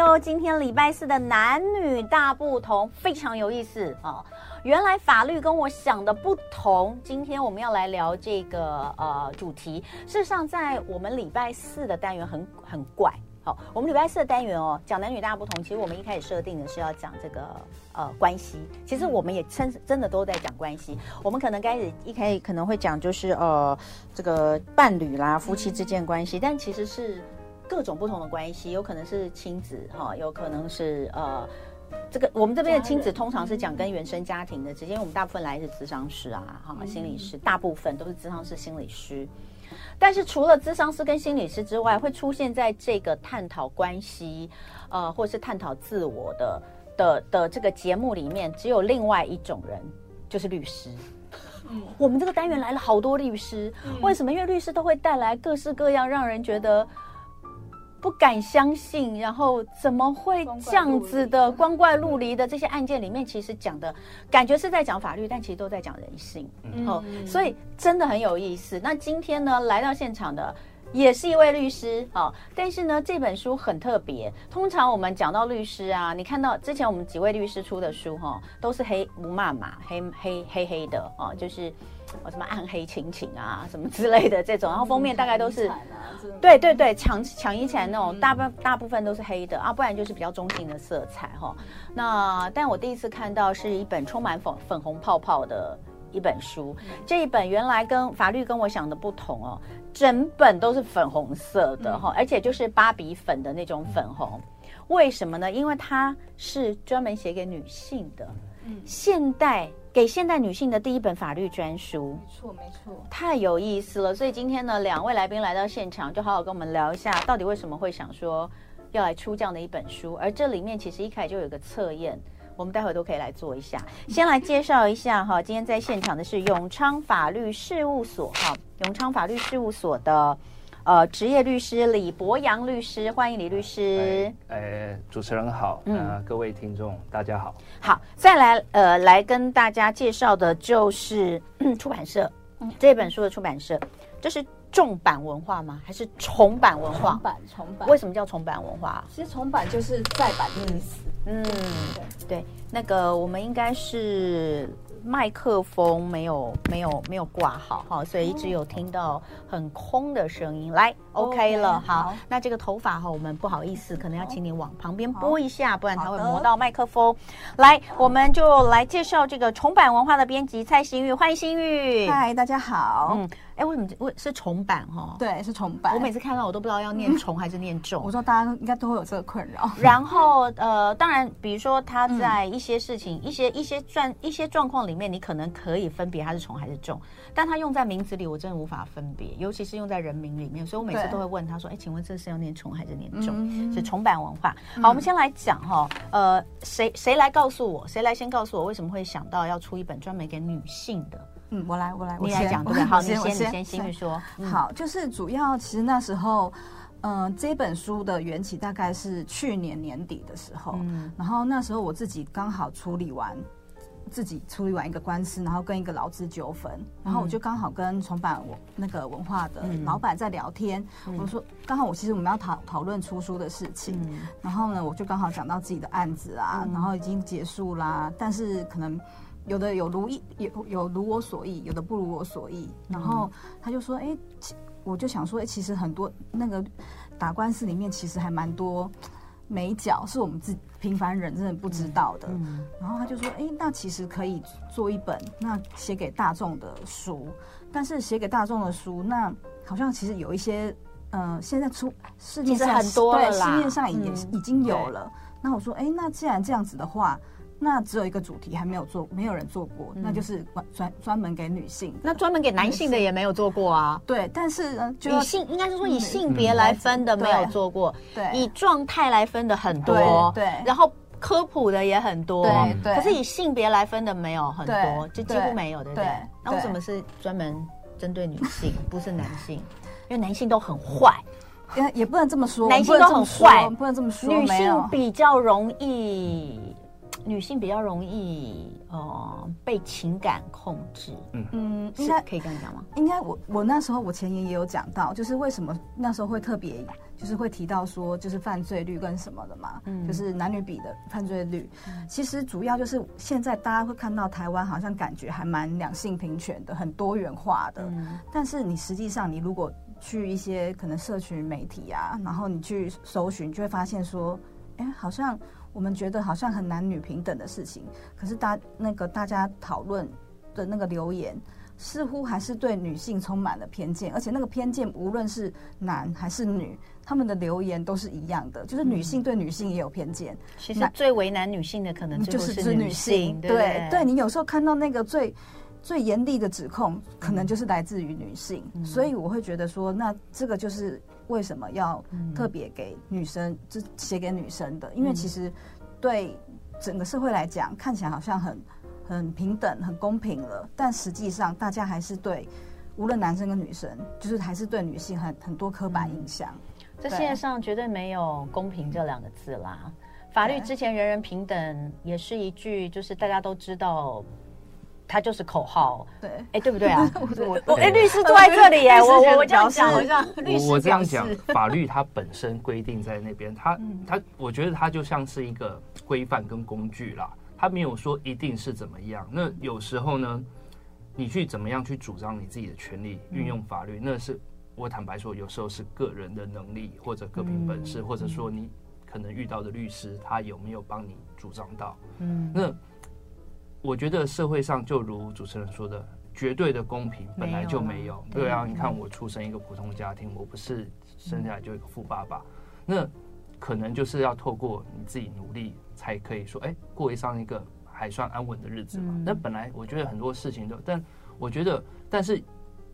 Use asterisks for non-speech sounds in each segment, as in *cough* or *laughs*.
哟，今天礼拜四的男女大不同，非常有意思啊！原来法律跟我想的不同。今天我们要来聊这个呃主题。事实上，在我们礼拜四的单元很很怪。好，我们礼拜四的单元哦，讲男女大不同。其实我们一开始设定的是要讲这个呃关系。其实我们也真真的都在讲关系。我们可能开始一开始可能会讲就是呃这个伴侣啦、夫妻之间关系，但其实是各种不同的关系，有可能是亲子哈，有可能是呃这个我们这边的亲子通常是讲跟原生家庭的直接，我们大部分来的是咨商师啊哈，心理师，大部分都是咨商师、心理师。但是除了咨商师跟心理师之外，会出现在这个探讨关系，呃，或是探讨自我的的的这个节目里面，只有另外一种人，就是律师。嗯，我们这个单元来了好多律师，为什么？因为律师都会带来各式各样让人觉得。不敢相信，然后怎么会这样子的光怪陆离的这些案件里面，其实讲的感觉是在讲法律，但其实都在讲人性。嗯，哦，所以真的很有意思。那今天呢，来到现场的也是一位律师，哦，但是呢，这本书很特别。通常我们讲到律师啊，你看到之前我们几位律师出的书，哈、哦，都是黑无码码，黑黑黑黑的，哦，就是。什么暗黑亲情啊，什么之类的这种，然后封面大概都是，对对对，抢抢遗产那种，大部大部分都是黑的啊，不然就是比较中性的色彩哈。那但我第一次看到是一本充满粉粉红泡泡的一本书，这一本原来跟法律跟我想的不同哦，整本都是粉红色的哈，而且就是芭比粉的那种粉红，为什么呢？因为它是专门写给女性的，现代。给现代女性的第一本法律专书，没错没错，太有意思了。所以今天呢，两位来宾来到现场，就好好跟我们聊一下，到底为什么会想说要来出这样的一本书。而这里面其实一开始就有一个测验，我们待会都可以来做一下。先来介绍一下哈，今天在现场的是永昌法律事务所哈，永昌法律事务所的。呃，职业律师李博洋律师，欢迎李律师。呃，主持人好，呃，嗯，各位听众大家好。好，再来呃，来跟大家介绍的就是出版社，嗯，这本书的出版社，这是重版文化吗？还是重版文化？重版，重版。为什么叫重版文化？其实重版就是再版的意思。嗯，对对，那个我们应该是。麦克风没有没有没有挂好哈，所以一直有听到很空的声音。来，OK 了，好，好。那这个头发哈，我们不好意思，可能要请你往旁边拨一下，不然它会磨到麦克风。来，我们就来介绍这个重版文化的编辑蔡新玉，欢迎新玉。嗨，大家好。嗯。哎，为什么？为是重版哈？对，是重版。我每次看到我都不知道要念重还是念重。*laughs* 我说大家应该都会有这个困扰。*laughs* 然后呃，当然，比如说他在一些事情、一些一些状一些状况里面，你可能可以分别它是重还是重，但他用在名词里，我真的无法分别，尤其是用在人名里面。所以我每次都会问他说：“哎，请问这是要念重还是念重？”是重版文化。好，我们先来讲哈，呃，谁谁来告诉我？谁来先告诉我为什么会想到要出一本专门给女性的？嗯，我来，我来，我来讲对不对？好，你先，你先，欣玉说。好，就是主要其实那时候，嗯、呃，这本书的缘起大概是去年年底的时候，嗯，然后那时候我自己刚好处理完，自己处理完一个官司，然后跟一个劳资纠纷，然后我就刚好跟重版我那个文化的老板在聊天，嗯、我说刚好我其实我们要讨讨论出书的事情，嗯、然后呢，我就刚好讲到自己的案子啊，嗯、然后已经结束啦，但是可能。有的有如意，有有如我所意，有的不如我所意。然后他就说：“哎、欸，我就想说，哎、欸，其实很多那个打官司里面，其实还蛮多美角，是我们自平凡人真的不知道的。嗯嗯”然后他就说：“哎、欸，那其实可以做一本那写给大众的书，但是写给大众的书，那好像其实有一些，嗯、呃，现在出市面上很多对，市面上也、嗯、已经有了。那我说：哎、欸，那既然这样子的话。”那只有一个主题还没有做，没有人做过，嗯、那就是专专门给女性。那专门给男性的也没有做过啊。对，但是呢，就以性应该是说以性别来分的没有做过，对，以状态来分的很多，对，对，然后科普的也很多，对对。可是以性别来分的没有很多，就几乎没有，对不对？对，那为什么是专门针对女性，不是男性？因为男性都很坏，也也不能这么说，男性都很坏，不能这么说，女性比较容易。女性比较容易呃被情感控制。嗯嗯，应该可以这样讲吗？应该我我那时候我前言也有讲到，就是为什么那时候会特别就是会提到说就是犯罪率跟什么的嘛，嗯，就是男女比的犯罪率。嗯，其实主要就是现在大家会看到台湾好像感觉还蛮两性平权的，很多元化的。嗯，但是你实际上你如果去一些可能社群媒体啊，然后你去搜寻，就会发现说，哎，好像我们觉得好像很男女平等的事情，可是大那个大家讨论的那个留言，似乎还是对女性充满了偏见，而且那个偏见无论是男还是女，他们的留言都是一样的，就是女性对女性也有偏见。其实最为难女性的可能就是女性，女性对对，对，你有时候看到那个最。最严厉的指控可能就是来自于女性，嗯，所以我会觉得说，那这个就是为什么要特别给女生，就写给女生的，因为其实对整个社会来讲，看起来好像很很平等、很公平了，但实际上大家还是对无论男生跟女生，就是还是对女性很很多刻板印象。这世界上绝对没有公平这两个字啦，法律之前人人平等也是一句，就是大家都知道。他就是口号，对，哎，对不对啊？*laughs* 我我哎，律师坐在这里耶，我我我这样讲，我我这样讲，*laughs* 法律它本身规定在那边，它它，我觉得它就像是一个规范跟工具啦，它没有说一定是怎么样。那有时候呢，你去怎么样去主张你自己的权利，运用法律，那是我坦白说，有时候是个人的能力或者各凭本事，或者说你可能遇到的律师他有没有帮你主张到，嗯，那。我觉得社会上就如主持人说的，绝对的公平本来就没有。对啊，你看我出生一个普通家庭，我不是生下来就一个富爸爸，那可能就是要透过你自己努力才可以说，哎，过上一个还算安稳的日子嘛。那本来我觉得很多事情都，但我觉得，但是，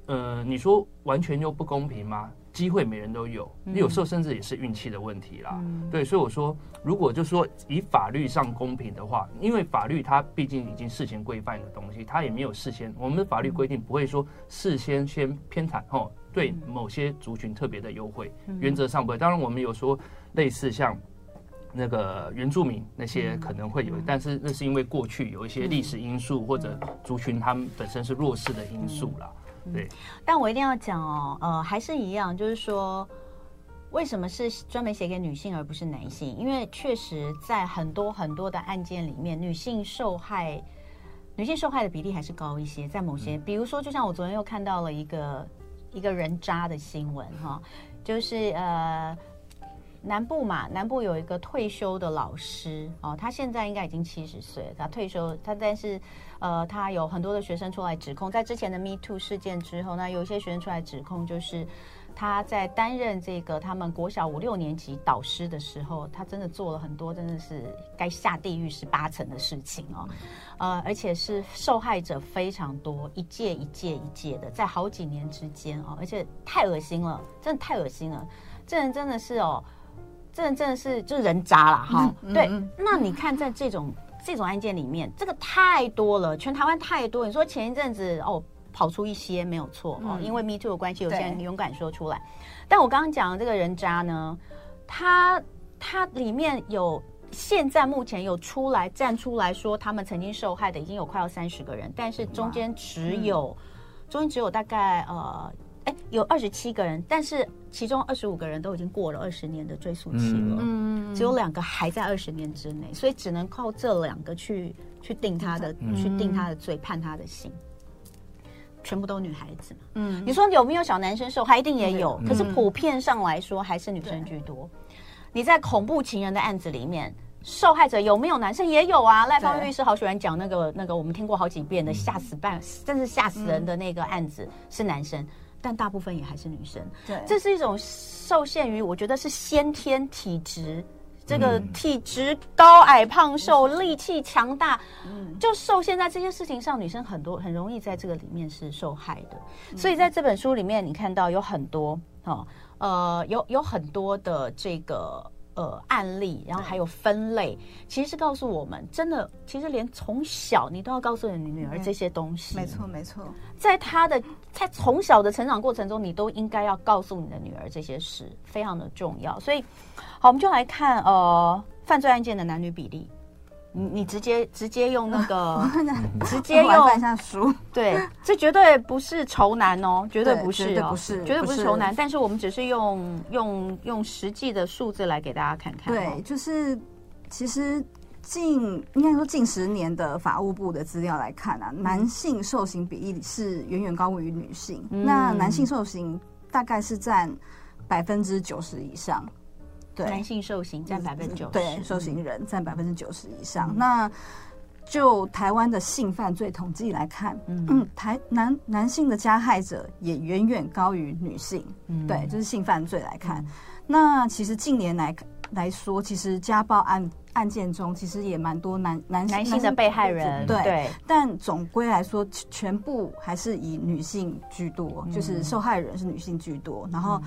呃，你说完全就不公平吗？机会每人都有，你有时候甚至也是运气的问题啦。嗯、对，所以我说，如果就说以法律上公平的话，因为法律它毕竟已经事先规范的东西，它也没有事先，我们的法律规定不会说事先先偏袒哦，对某些族群特别的优惠，原则上不会。当然，我们有说类似像那个原住民那些可能会有，但是那是因为过去有一些历史因素或者族群他们本身是弱势的因素啦。对，但我一定要讲哦，呃，还是一样，就是说，为什么是专门写给女性而不是男性？因为确实在很多很多的案件里面，女性受害，女性受害的比例还是高一些。在某些，比如说，就像我昨天又看到了一个一个人渣的新闻哈，就是呃。南部嘛，南部有一个退休的老师哦，他现在应该已经七十岁，他退休，他但是，呃，他有很多的学生出来指控，在之前的 Me Too 事件之后，那有一些学生出来指控，就是他在担任这个他们国小五六年级导师的时候，他真的做了很多真的是该下地狱十八层的事情哦，呃，而且是受害者非常多，一届一届一届的，在好几年之间哦，而且太恶心了，真的太恶心了，这人真的是哦。这人真的是就是人渣了哈，对。那你看在这种这种案件里面，这个太多了，全台湾太多。你说前一阵子哦，跑出一些没有错哦，因为 Me Too 的关系，有些人勇敢说出来。但我刚刚讲的这个人渣呢，他他里面有现在目前有出来站出来说他们曾经受害的已经有快要三十个人，但是中间只有中间只有大概呃。哎，有二十七个人，但是其中二十五个人都已经过了二十年的追诉期了，嗯，只有两个还在二十年之内，所以只能靠这两个去去定他的，嗯、去定他的罪，判他的刑，全部都女孩子嘛，嗯，你说有没有小男生受害？一定也有，可是普遍上来说还是女生居多。你在恐怖情人的案子里面，受害者有没有男生？也有啊，赖芳律师好喜欢讲那个那个我们听过好几遍的吓死半，甚至吓死人的那个案子是男生。但大部分也还是女生，对，这是一种受限于，我觉得是先天体质，这个体质高矮胖瘦，力气强大，嗯，就受限在这些事情上，女生很多很容易在这个里面是受害的。所以在这本书里面，你看到有很多哦，呃，有有很多的这个。呃，案例，然后还有分类，其实是告诉我们，真的，其实连从小你都要告诉你女儿这些东西。没错，没错，在她的在从小的成长过程中，你都应该要告诉你的女儿这些事，非常的重要。所以，好，我们就来看呃，犯罪案件的男女比例。你你直接直接用那个，*laughs* 直接用翻一下书，对，这绝对不是仇男哦，绝对不是哦，不是，绝对不是仇男。但是我们只是用用用实际的数字来给大家看看。对，就是其实近应该说近十年的法务部的资料来看啊，男性受刑比例是远远高于女性。那男性受刑大概是占百分之九十以上。对，男性受刑占百分之九十，对，受刑人占百分之九十以上。嗯、那就台湾的性犯罪统计来看，嗯，嗯，台男男性的加害者也远远高于女性。嗯，对，就是性犯罪来看，嗯、那其实近年来来说，其实家暴案案件中，其实也蛮多男男男性的被害人。对，对但总归来说，全部还是以女性居多，嗯、就是受害人是女性居多，然后。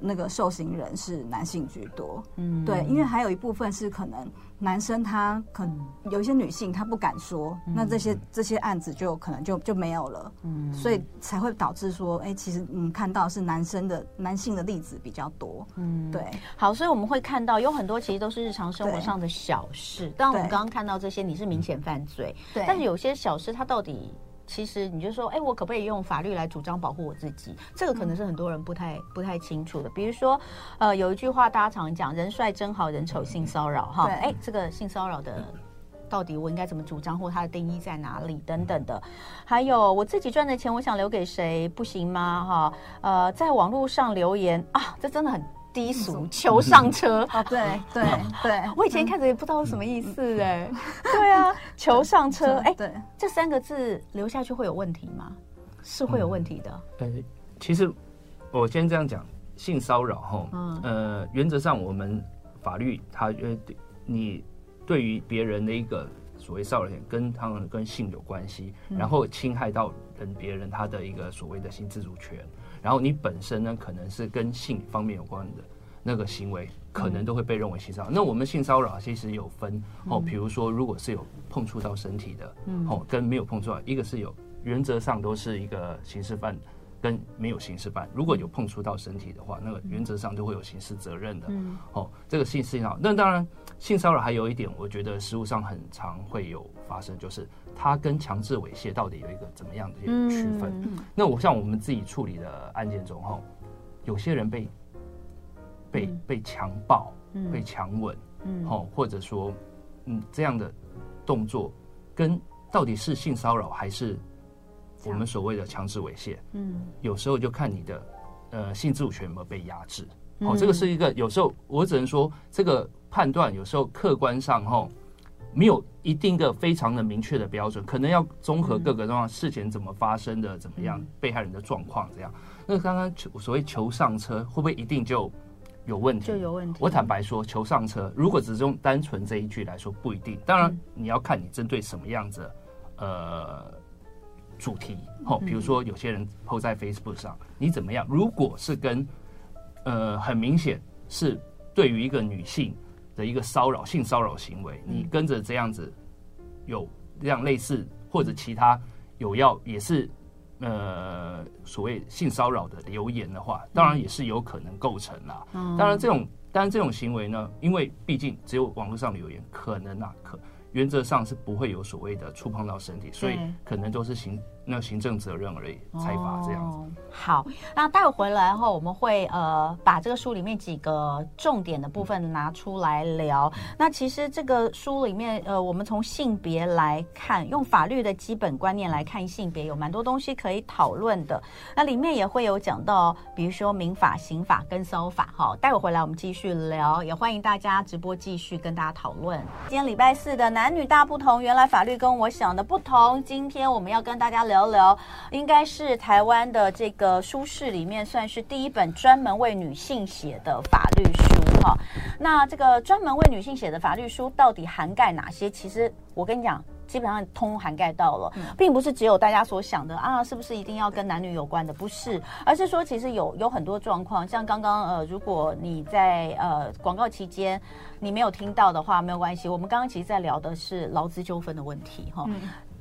那个受刑人是男性居多，嗯，对，因为还有一部分是可能男生他可能有一些女性他不敢说，嗯、那这些这些案子就可能就就没有了，嗯，所以才会导致说，哎、欸，其实嗯看到是男生的男性的例子比较多，嗯，对，好，所以我们会看到有很多其实都是日常生活上的小事，但我们刚刚看到这些你是明显犯罪，对，但是有些小事它到底。其实你就说，哎，我可不可以用法律来主张保护我自己？这个可能是很多人不太不太清楚的。比如说，呃，有一句话大家常讲，人帅真好人丑性骚扰，哈，哎，这个性骚扰的到底我应该怎么主张，或它的定义在哪里等等的。还有我自己赚的钱，我想留给谁，不行吗？哈，呃，在网络上留言啊，这真的很。低俗求上车啊！*laughs* 对对 *laughs* 对，我以前看着也不知道是什么意思哎。*laughs* 对啊，求上车哎，对，这三个字留下去会有问题吗？是会有问题的。呃，其实我先这样讲，性骚扰哈，呃，原则上我们法律它呃，你对于别人的一个所谓骚扰，跟他们跟性有关系，然后侵害到人别人他的一个所谓的性自主权。然后你本身呢，可能是跟性方面有关的那个行为，可能都会被认为性骚扰。那我们性骚扰其实有分哦，比如说如果是有碰触到身体的，哦，跟没有碰触到，一个是有原则上都是一个刑事犯，跟没有刑事犯。如果有碰触到身体的话，那个原则上就会有刑事责任的。哦，这个性骚扰。那当然，性骚扰还有一点，我觉得实务上很常会有发生，就是。它跟强制猥亵到底有一个怎么样的一个区分？嗯、那我像我们自己处理的案件中，哈，有些人被被被强暴、嗯、被强吻，嗯，或者说，嗯，这样的动作跟到底是性骚扰还是我们所谓的强制猥亵？嗯，有时候就看你的呃性自主权有没有被压制。哦，这个是一个有时候我只能说这个判断有时候客观上哈。没有一定的非常的明确的标准，可能要综合各个状况，事前怎么发生的，怎么样，被害人的状况这样。那刚刚所谓求上车，会不会一定就有问题？就有问题。我坦白说，求上车，如果只是用单纯这一句来说，不一定。当然，你要看你针对什么样子呃主题哦，比如说有些人 po 在 Facebook 上，你怎么样？如果是跟呃很明显是对于一个女性。的一个骚扰性骚扰行为，你跟着这样子有这样类似或者其他有要也是呃所谓性骚扰的留言的话，当然也是有可能构成啦。当然这种当然这种行为呢，因为毕竟只有网络上留言，可能啊可原则上是不会有所谓的触碰到身体，所以可能都是行。那行政责任而已，裁罚这样子。好，那待会回来后，我们会呃把这个书里面几个重点的部分拿出来聊。那其实这个书里面，呃，我们从性别来看，用法律的基本观念来看性别，有蛮多东西可以讨论的。那里面也会有讲到，比如说民法、刑法跟骚法。好，待会回来我们继续聊，也欢迎大家直播继续跟大家讨论。今天礼拜四的男女大不同，原来法律跟我想的不同。今天我们要跟大家聊。聊聊，应该是台湾的这个书市里面算是第一本专门为女性写的法律书哈。那这个专门为女性写的法律书到底涵盖哪些？其实我跟你讲，基本上通涵盖到了，并不是只有大家所想的啊，是不是一定要跟男女有关的？不是，而是说其实有有很多状况，像刚刚呃，如果你在呃广告期间你没有听到的话，没有关系。我们刚刚其实在聊的是劳资纠纷的问题哈。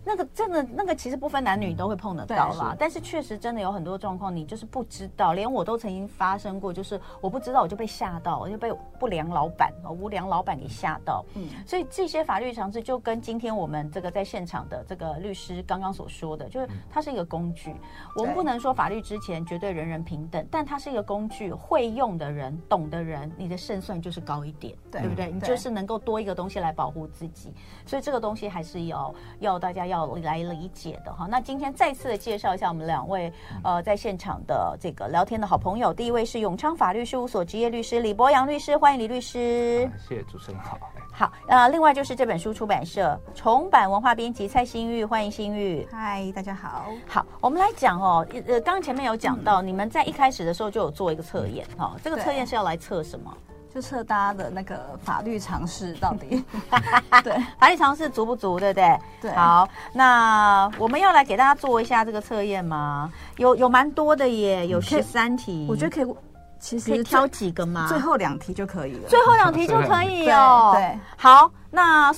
那个真的那个其实不分男女都会碰得到啦。是但是确实真的有很多状况，你就是不知道，连我都曾经发生过，就是我不知道我就被吓到，我就被不良老板、无良老板给吓到。嗯，所以这些法律常识就跟今天我们这个在现场的这个律师刚刚所说的，就是它是一个工具。我们不能说法律之前绝对人人平等，但它是一个工具，会用的人、懂的人，你的胜算就是高一点，对不对？你就是能够多一个东西来保护自己。所以这个东西还是要要大家要来理解的哈。那今天再次的介绍一下我们两位呃在现场的这个聊天的好朋友。第一位是永昌法律事务所执业律师李博洋律师，欢迎李律师。啊、谢谢主持人好。好，呃，另外就是这本书出版社重版文化编辑蔡新玉，欢迎新玉。嗨，大家好。好，我们来讲哦，呃，刚刚前面有讲到，嗯、你们在一开始的时候就有做一个测验哈，这个测验是要来测什么？就测大家的那个法律常识到底，*laughs* 对，法律常识足不足，对不对？对。好，那我们要来给大家做一下这个测验吗？有有蛮多的耶，有十三题。我觉得可以，其实可以挑几个吗？最后两题就可以了。最后两题就可以哦。对。好，那。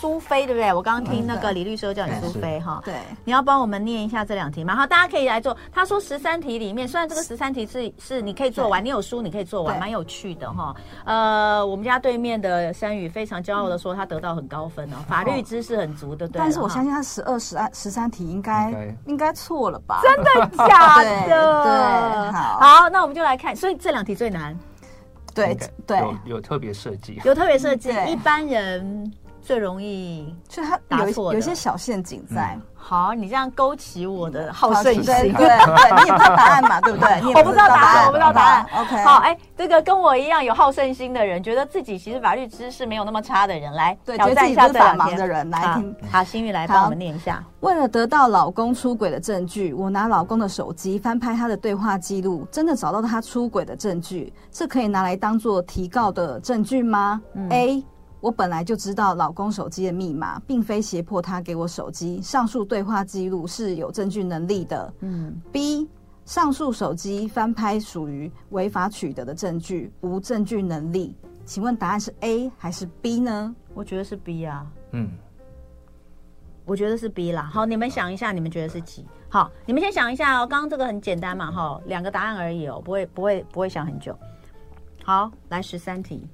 苏菲对不对？我刚刚听那个李律师都叫你苏菲哈。对，你要帮我们念一下这两题嘛？好，大家可以来做。他说十三题里面，虽然这个十三题是是你可以做完，你有书你可以做完，蛮有趣的哈。呃，我们家对面的山宇非常骄傲的说，他得到很高分哦，法律知识很足的，对。但是我相信他十二、十二、十三题应该应该错了吧？真的假的？*laughs* 对，好，好，那我们就来看。所以这两题最难。对对，有有特别设计，有特别设计，一般人。最容易，所以它有有一些小陷阱在。好，你这样勾起我的好胜心。对，你也不知道答案嘛，*laughs* 对不对？我不知道答案，我不知道答案。OK，好，哎，这个跟我一样有好胜心的人，觉得自己其实法律知识没有那么差的人，来挑战一下这两天的人来听。好，心玉来帮我们念一下。为了得到老公出轨的证据，我拿老公的手机翻拍他的对话记录，真的找到他出轨的证据，这可以拿来当做提告的证据吗？A 我本来就知道老公手机的密码，并非胁迫他给我手机。上述对话记录是有证据能力的。嗯。B，上述手机翻拍属于违法取得的证据，无证据能力。请问答案是 A 还是 B 呢？我觉得是 B 啊。嗯。我觉得是 B 啦。好，你们想一下，你们觉得是几？好，你们先想一下哦。刚刚这个很简单嘛，哈，两个答案而已哦，不会不会不会想很久。好，来十三题。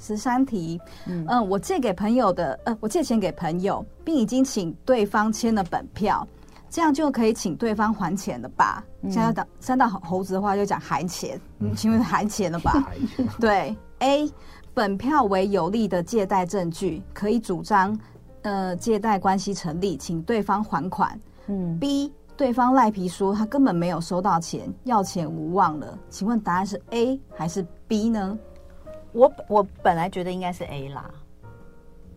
十三题，嗯。嗯，我借给朋友的，呃，我借钱给朋友，并已经请对方签了本票，这样就可以请对方还钱了吧？现在当三道猴子的话就讲还钱，嗯，请问还钱了吧？*laughs* 对，A 本票为有利的借贷证据，可以主张，呃，借贷关系成立，请对方还款。嗯，B 对方赖皮说他根本没有收到钱，要钱无望了，请问答案是 A 还是 B 呢？我我本来觉得应该是 A 啦，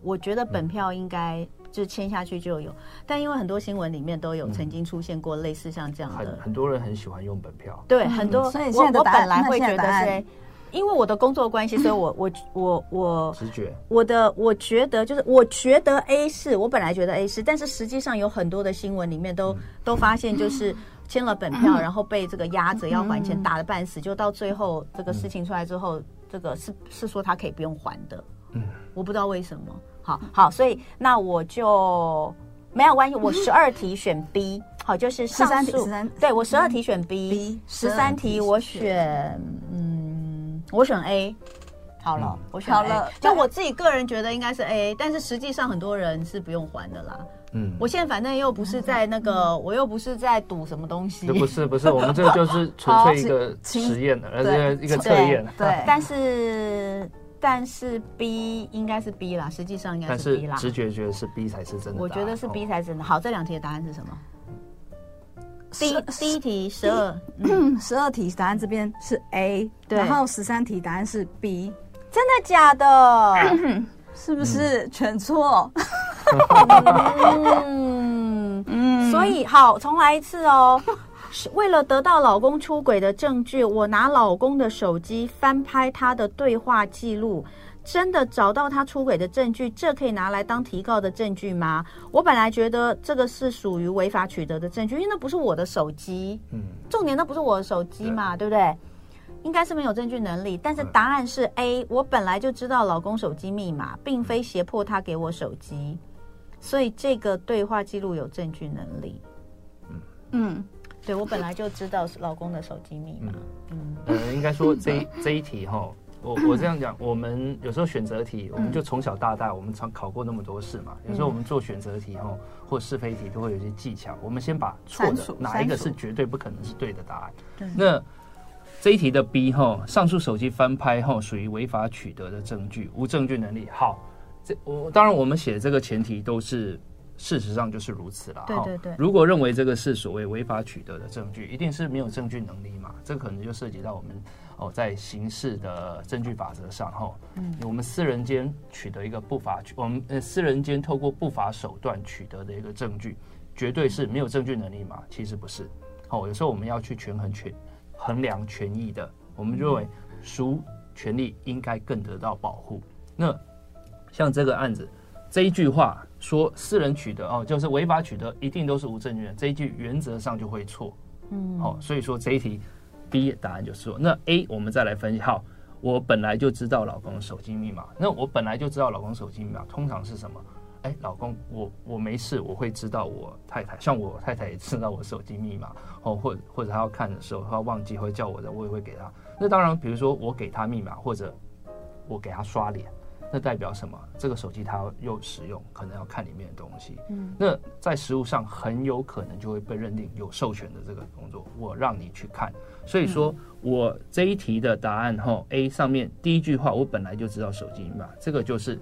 我觉得本票应该就签下去就有，嗯、但因为很多新闻里面都有曾经出现过类似像这样的，很很多人很喜欢用本票，对，很多，所以现在的我本来会觉得是 A，因为我的工作关系，所以我我我我直觉，我的我觉得就是我觉得 A 是，我本来觉得 A 是，但是实际上有很多的新闻里面都、嗯、都发现就是签了本票，*clears throat* 然后被这个压着要还钱，打得半死，就到最后这个事情出来之后。这个是是说他可以不用还的，嗯，我不知道为什么。好好，所以那我就没有关系。我十二题选 B，好，就是上述。对，我十二题选 B，十三题我选嗯，我选 A。好了，我选了。就我自己个人觉得应该是 A，但是实际上很多人是不用还的啦。嗯，我现在反正又不是在那个，我又不是在赌什么东西。不是不是，我们这个 *laughs* 就是纯粹一个实验的，而且一个测验。对，但是但是 B 应该是 B 啦，实际上应该是 B 啦。直觉觉得是 B 才是真的。我觉得是 B 才是真的。好，这两题的答案是什么？第一第一题十二，十二题答案这边是 A，然后十三题答案是 B，真的假的？*clears throat* 是不是全错？嗯嗯，所以好，重来一次哦。为了得到老公出轨的证据，我拿老公的手机翻拍他的对话记录，真的找到他出轨的证据，这可以拿来当提告的证据吗？我本来觉得这个是属于违法取得的证据，因为那不是我的手机。嗯，重点那不是我的手机嘛，对，对不对？应该是没有证据能力，但是答案是 A。我本来就知道老公手机密码，并非胁迫他给我手机。所以这个对话记录有证据能力。嗯嗯，对我本来就知道是老公的手机密码。嗯，呃，应该说 *laughs* 这一这一题哈。我我这样讲，我们有时候选择题，我们就从小到大，我们常考过那么多试嘛。有时候我们做选择题哈，或是非题，都会有一些技巧。我们先把错的哪一个是绝对不可能是对的答案。那这一题的 B 哈，上述手机翻拍后属于违法取得的证据，无证据能力。好，这我当然我们写这个前提都是事实上就是如此了。对对对。如果认为这个是所谓违法取得的证据，一定是没有证据能力嘛？这可能就涉及到我们。哦，在刑事的证据法则上，哈，嗯，我们私人间取得一个不法，我们呃私人间透过不法手段取得的一个证据，绝对是没有证据能力嘛？其实不是。哦，有时候我们要去权衡权衡量权益的，我们认为孰权利应该更得到保护。那像这个案子这一句话说私人取得哦，就是违法取得，一定都是无证据的，这一句原则上就会错。嗯，好，所以说这一题。B 答案就是错，那 A 我们再来分析。好，我本来就知道老公的手机密码。那我本来就知道老公手机密码，通常是什么？哎，老公，我我没事，我会知道我太太，像我太太也知道我手机密码哦，或者或者她要看的时候，她忘记会叫我的，我也会给她。那当然，比如说我给她密码，或者我给她刷脸。那代表什么？这个手机它又使用，可能要看里面的东西。嗯，那在实物上很有可能就会被认定有授权的这个工作，我让你去看。所以说我这一题的答案哈，A 上面第一句话，我本来就知道手机密码，这个就是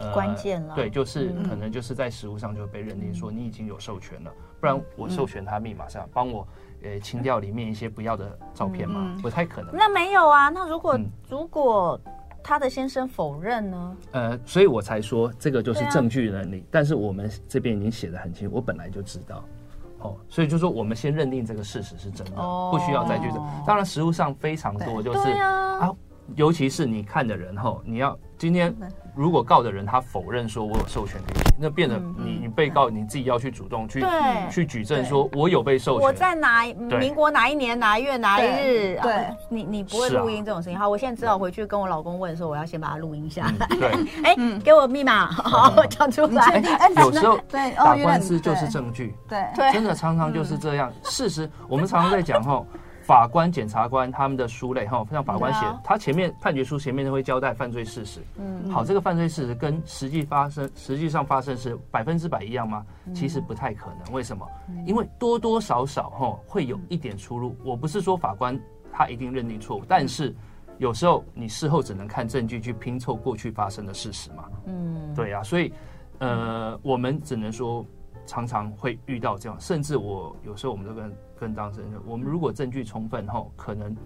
呃关键了。对，就是可能就是在实物上就会被认定说你已经有授权了，不然我授权他密码上帮我呃清掉里面一些不要的照片吗？不太可能。那没有啊，那如果如果。他的先生否认呢？呃，所以我才说这个就是证据能力。啊、但是我们这边已经写的很清楚，我本来就知道，哦，所以就说我们先认定这个事实是真的，哦、不需要再去证。当然，实物上非常多，就是啊，啊，尤其是你看的人后，你要今天。如果告的人他否认说我有授权给你，那变得你你被告你自己要去主动去去举证说我有被授权。我在哪民国哪一年哪一月哪一日？对，你你不会录音这种事情。好，我现在只好回去跟我老公问说，我要先把它录音下来。对，*laughs* 哎，给我密码，好，*laughs* 讲出来。有时候对打官司就是证据，对，真的常常就是这样。事实我们常常在讲后。法官、检察官他们的书类哈，像法官写，他前面判决书前面都会交代犯罪事实。嗯，好，这个犯罪事实跟实际发生、实际上发生是百分之百一样吗？其实不太可能。为什么？因为多多少少哈会有一点出入。我不是说法官他一定认定错误，但是有时候你事后只能看证据去拼凑过去发生的事实嘛。嗯，对呀，所以呃，我们只能说。常常会遇到这样，甚至我有时候我们都跟跟当事人说，我们如果证据充分后，可能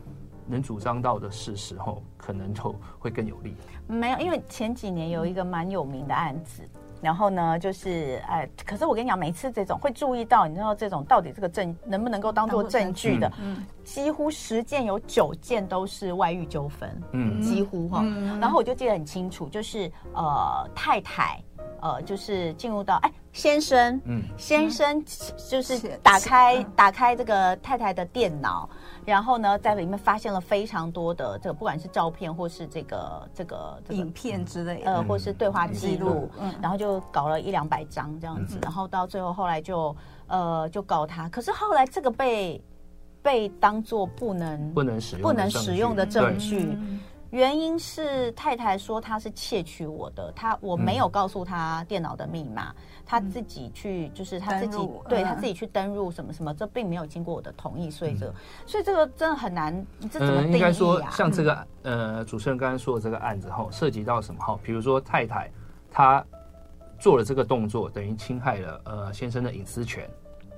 能主张到的事实后，可能就会更有利。没有，因为前几年有一个蛮有名的案子，然后呢，就是哎，可是我跟你讲，每次这种会注意到，你知道这种到底这个证能不能够当做证据的，嗯，几乎十件有九件都是外遇纠纷，嗯，几乎哈。然后我就记得很清楚，就是呃太太。呃，就是进入到哎，先生，嗯，先生就是打开打开这个太太的电脑，然后呢，在里面发现了非常多的这个，不管是照片或是这个这个影片之类的，呃，或是对话记录，嗯，然后就搞了一两百张这样子，然后到最后后来就呃就告他，可是后来这个被被当做不能不能使用不能使用的证据。原因是太太说他是窃取我的，他我没有告诉他电脑的密码，他自己去就是他自己对他自己去登入什么什么，这并没有经过我的同意，所以这所以这个真的很难，这怎么定义啊？应该说像这个呃，主持人刚刚说的这个案子后，涉及到什么哈？比如说太太她做了这个动作，等于侵害了呃先生的隐私权。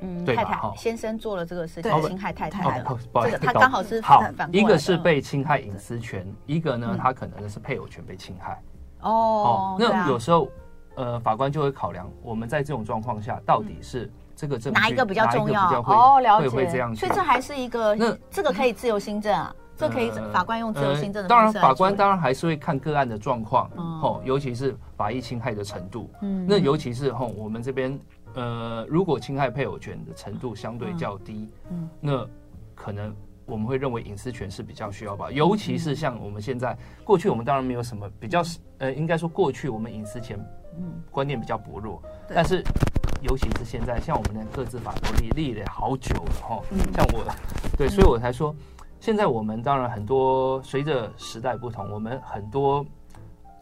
嗯，太太先生做了这个事情，侵害太太的，这个他刚好是好，一个是被侵害隐私权，一个呢，他可能是配偶权被侵害。哦，那有时候，呃，法官就会考量，我们在这种状况下，到底是这个证据哪一个比较重要？哦，了解，所以这还是一个，那这个可以自由新政啊，这可以法官用自由新政的。当然，法官当然还是会看个案的状况，哦，尤其是法益侵害的程度。嗯，那尤其是吼，我们这边。呃，如果侵害配偶权的程度相对较低，嗯，那可能我们会认为隐私权是比较需要吧，尤其是像我们现在过去，我们当然没有什么比较，呃，应该说过去我们隐私权嗯，观念比较薄弱。但是，尤其是现在，像我们的个资法都立立了好久了哈。像我，对，所以我才说，现在我们当然很多随着时代不同，我们很多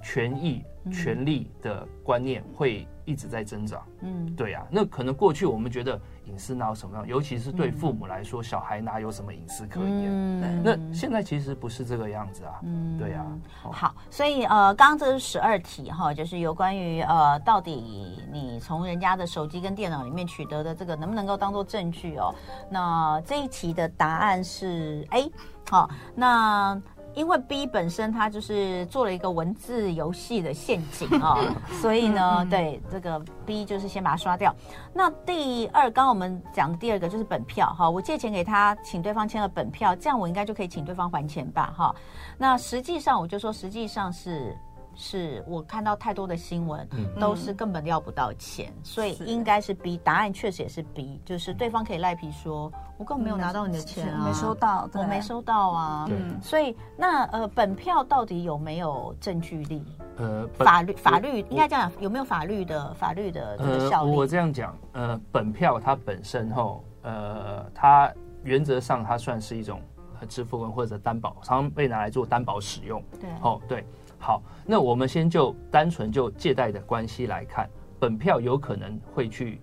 权益、权利的观念会一直在增长。嗯，对呀。那可能过去我们觉得。隐私哪有什么样？尤其是对父母来说，嗯、小孩哪有什么隐私可言？嗯、那现在其实不是这个样子啊。嗯，对呀、啊。好，所以呃，刚刚这是十二题哈，就是有关于呃，到底你从人家的手机跟电脑里面取得的这个能不能够当做证据哦？那这一题的答案是 A。好，那。因为 B 本身它就是做了一个文字游戏的陷阱啊、哦，*laughs* 所以呢，对这个 B 就是先把它刷掉。那第二，刚刚我们讲的第二个就是本票哈，我借钱给他，请对方签了本票，这样我应该就可以请对方还钱吧哈。那实际上我就说，实际上是。是我看到太多的新闻，都是根本要不到钱，嗯、所以应该是 B。答案确实也是 B，就是对方可以赖皮说，我根本没有拿到你的钱啊，没收到，我没收到啊。嗯，所以那呃，本票到底有没有证据力？呃，法律法律应该这样，有没有法律的法律的这个效力？呃、我这样讲，呃，本票它本身后，呃，它原则上它算是一种支付或者担保，常常被拿来做担保使用。对，哦，对。好，那我们先就单纯就借贷的关系来看，本票有可能会去，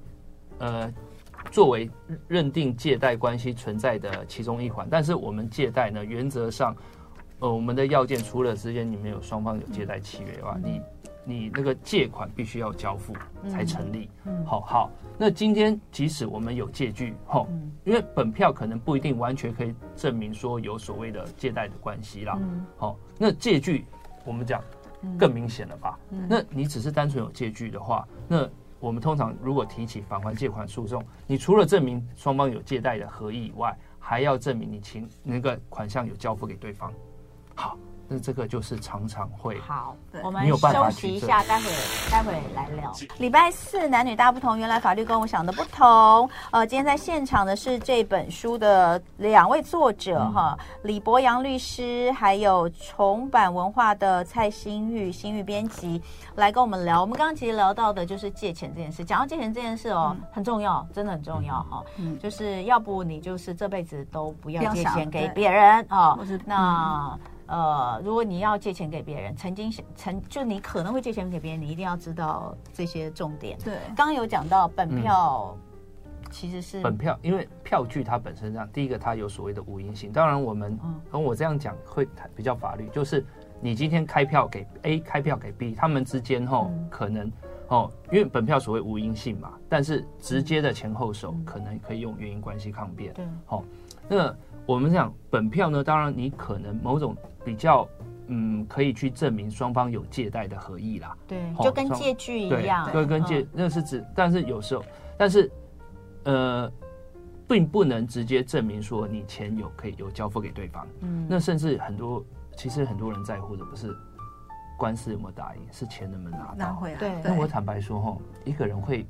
呃，作为认定借贷关系存在的其中一环。但是我们借贷呢，原则上，呃，我们的要件除了之间你们有双方有借贷契约以外，你你那个借款必须要交付才成立。好好，那今天即使我们有借据，吼，因为本票可能不一定完全可以证明说有所谓的借贷的关系啦。好，那借据。我们讲更明显了吧？嗯、那你只是单纯有借据的话，那我们通常如果提起返还借款诉讼，你除了证明双方有借贷的合意以外，还要证明你请那个款项有交付给对方。好。那这个就是常常会好，我们休息一下，待会待会来聊。礼拜四男女大不同，原来法律跟我想的不同。呃，今天在现场的是这本书的两位作者哈，李博洋律师，还有重版文化的蔡新玉，新玉编辑来跟我们聊。我们刚刚其实聊到的就是借钱这件事，讲到借钱这件事哦，很重要，真的很重要哈。嗯，就是要不你就是这辈子都不要借钱给别人哦。那。呃，如果你要借钱给别人，曾经想曾就你可能会借钱给别人，你一定要知道这些重点。对，刚刚有讲到本票其实是、嗯、本票，因为票据它本身这样，第一个它有所谓的无因性。当然，我们跟我这样讲会比较法律，就是你今天开票给 A，开票给 B，他们之间吼、嗯、可能哦，因为本票所谓无因性嘛，但是直接的前后手可能可以用原因关系抗辩。对，好，那我们讲本票呢，当然你可能某种。比较嗯，可以去证明双方有借贷的合意啦。对，就跟借据一样。对，跟借那是指，但是有时候，但是呃，并不能直接证明说你钱有可以有交付给对方。嗯，那甚至很多，其实很多人在乎的不是官司有没有打赢，是钱能不能拿到。拿回来。对。那我坦白说哈，一个人会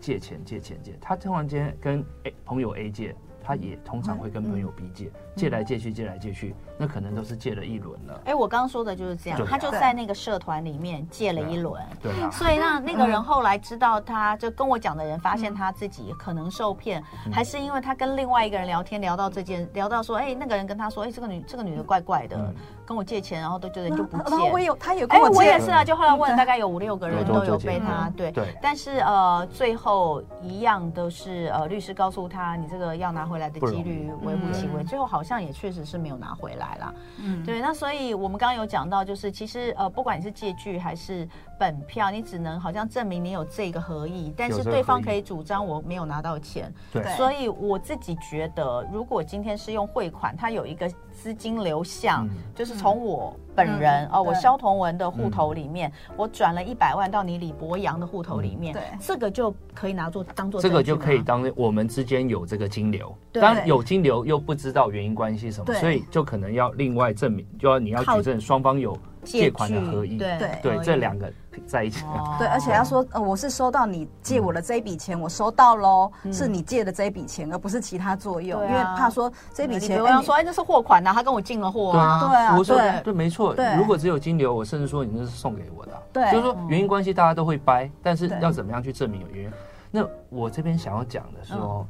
借钱借钱借，他突然间跟 A 朋友 A 借。他也通常会跟朋友逼借，借来借去，借来借去，那可能都是借了一轮了。哎，我刚刚说的就是这样，他就在那个社团里面借了一轮，对啊。所以那那个人后来知道，他就跟我讲的人发现他自己可能受骗，还是因为他跟另外一个人聊天，聊到这件，聊到说，哎，那个人跟他说，哎，这个女这个女的怪怪的，跟我借钱，然后都觉得就不借。我有，他也跟我借。哎，我也是啊，就后来问了大概有五六个人都有被他对。对。但是呃，最后一样都是呃，律师告诉他，你这个要拿回来的几率。微乎其微，最后好像也确实是没有拿回来啦。嗯，对，那所以我们刚刚有讲到，就是其实呃，不管你是借据还是本票，你只能好像证明你有这个合意，但是对方可以主张我没有拿到钱。对，所以我自己觉得，如果今天是用汇款，它有一个资金流向，就是从我本人哦，我肖同文的户头里面，我转了一百万到你李博洋的户头里面，对，这个就可以拿做当做这个就可以当我们之间有这个金流，当有金流又不知道原因关系什么，所以就可能要另外证明，就要你要举证双方有借款的合一，对对对，这两个在一起。对，而且要说，呃，我是收到你借我的这一笔钱，我收到喽，是你借的这一笔钱，而不是其他作用，因为怕说这笔钱，我要说，哎，这是货款呐，他跟我进了货啊，对啊，我说对，没错。如果只有金流，我甚至说你那是送给我的，对，就是说原因关系大家都会掰，但是要怎么样去证明有原因？那我这边想要讲的说，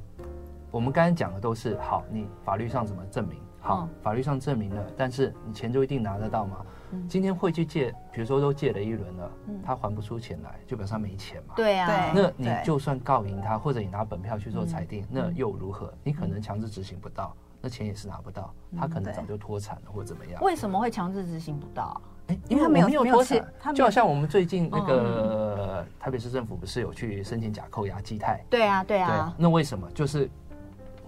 我们刚才讲的都是好，你法律上怎么证明？好，法律上证明了，但是你钱就一定拿得到吗？今天会去借，比如说都借了一轮了，他还不出钱来，就表示他没钱嘛。对啊，那你就算告赢他，或者你拿本票去做裁定，那又如何？你可能强制执行不到，那钱也是拿不到，他可能早就脱产了或者怎么样。为什么会强制执行不到？哎，因为他没有脱产，就好像我们最近那个台北市政府不是有去申请假扣押基泰？对啊，对啊。那为什么？就是。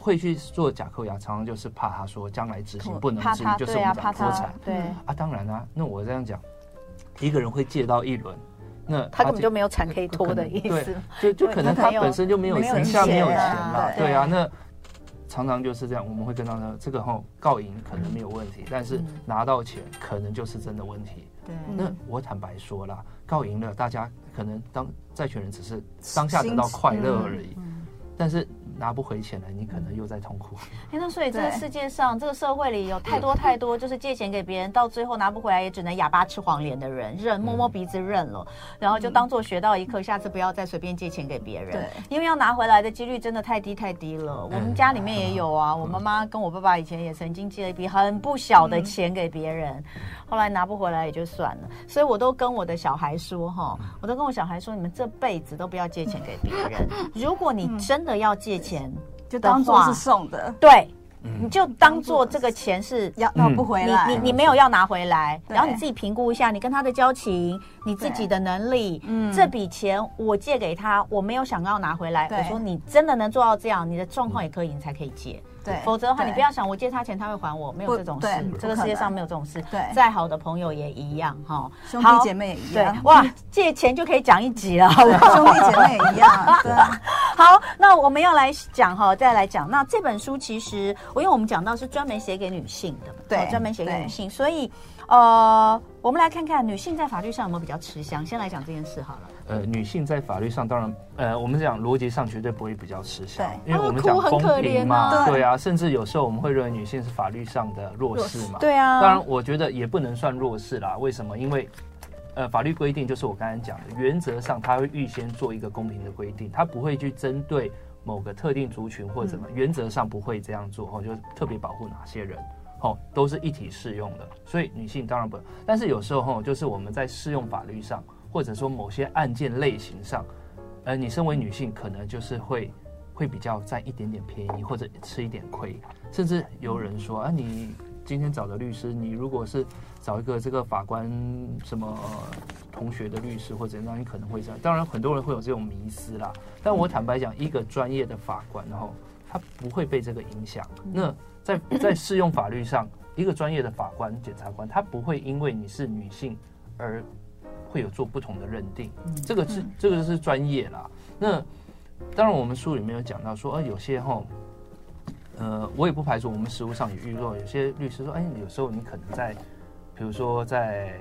会去做假扣押，常常就是怕他说将来执行不能执行，就是我们讲脱产。对啊，当然啊，那我这样讲，一个人会借到一轮，那他根本就没有产可以拖的意思，就就可能他本身就没有名下没有钱嘛，对啊，那常常就是这样，我们会跟他说，这个哈告赢可能没有问题，但是拿到钱可能就是真的问题。对，那我坦白说了，告赢了，大家可能当债权人只是当下得到快乐而已，但是。拿不回钱了，你可能又在痛苦。哎，那所以这个世界上，这个社会里有太多太多，就是借钱给别人，到最后拿不回来，也只能哑巴吃黄连的人，认摸摸鼻子认了，然后就当做学到一课，下次不要再随便借钱给别人。对，因为要拿回来的几率真的太低太低了。我们家里面也有啊，我妈妈跟我爸爸以前也曾经借了一笔很不小的钱给别人，后来拿不回来也就算了。所以我都跟我的小孩说哈，我都跟我小孩说，你们这辈子都不要借钱给别人。*laughs* 如果你真的要借钱，就当做是送的，对，你就当做这个钱是要要不回来，你你没有要拿回来，然后你自己评估一下，你跟他的交情，你自己的能力，嗯，这笔钱我借给他，我没有想要拿回来，我说你真的能做到这样，你的状况也可以，你才可以借。对，否则的话，你不要想我借他钱他会还我，没有这种事，这个世界上没有这种事。对，再好的朋友也一样哈，兄弟姐妹也一样。哇，借钱就可以讲一集了，好 *laughs* 兄弟姐妹也一样。对，*laughs* 好，那我们要来讲哈，再来讲。那这本书其实，我因为我们讲到是专门写给女性的，对，专门写给女性，所以呃，我们来看看女性在法律上有没有比较吃香。先来讲这件事好了。呃，女性在法律上当然，呃，我们讲逻辑上绝对不会比较吃香，因为我们讲公平嘛，对啊，甚至有时候我们会认为女性是法律上的弱势嘛，对啊。当然，我觉得也不能算弱势啦。为什么？因为，呃，法律规定就是我刚才讲的，原则上他会预先做一个公平的规定，他不会去针对某个特定族群或者怎么，原则上不会这样做，哦，就特别保护哪些人，哦，都是一体适用的。所以女性当然不，但是有时候哦，就是我们在适用法律上。或者说某些案件类型上，呃，你身为女性，可能就是会会比较占一点点便宜，或者吃一点亏，甚至有人说啊，你今天找的律师，你如果是找一个这个法官什么同学的律师或者怎样，你可能会这样。当然，很多人会有这种迷思啦。但我坦白讲，一个专业的法官，然后他不会被这个影响。那在在适用法律上，一个专业的法官、检察官，他不会因为你是女性而。会有做不同的认定，这个是这个是专业啦。那当然，我们书里面有讲到说，呃，有些哈，呃，我也不排除我们实务上也遇到有些律师说，哎，有时候你可能在，比如说在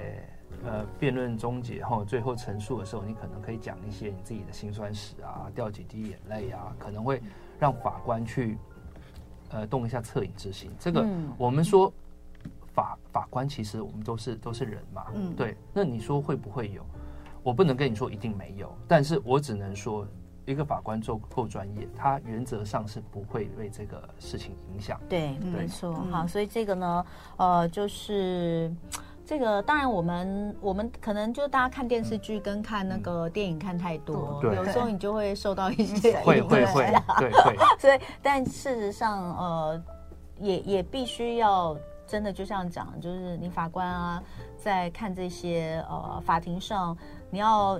呃辩论终结后，最后陈述的时候，你可能可以讲一些你自己的辛酸史啊，掉几滴眼泪啊，可能会让法官去呃动一下恻隐之心。这个我们说。法法官其实我们都是都是人嘛，嗯，对。那你说会不会有？我不能跟你说一定没有，但是我只能说，一个法官做够专业，他原则上是不会为这个事情影响。对，没错。好，所以这个呢，呃，就是这个，当然我们我们可能就大家看电视剧跟看那个电影看太多，有时候你就会受到一些 *laughs* 会会会，对会。*laughs* 所以，但事实上，呃，也也必须要。真的就像讲，就是你法官啊，在看这些呃法庭上，你要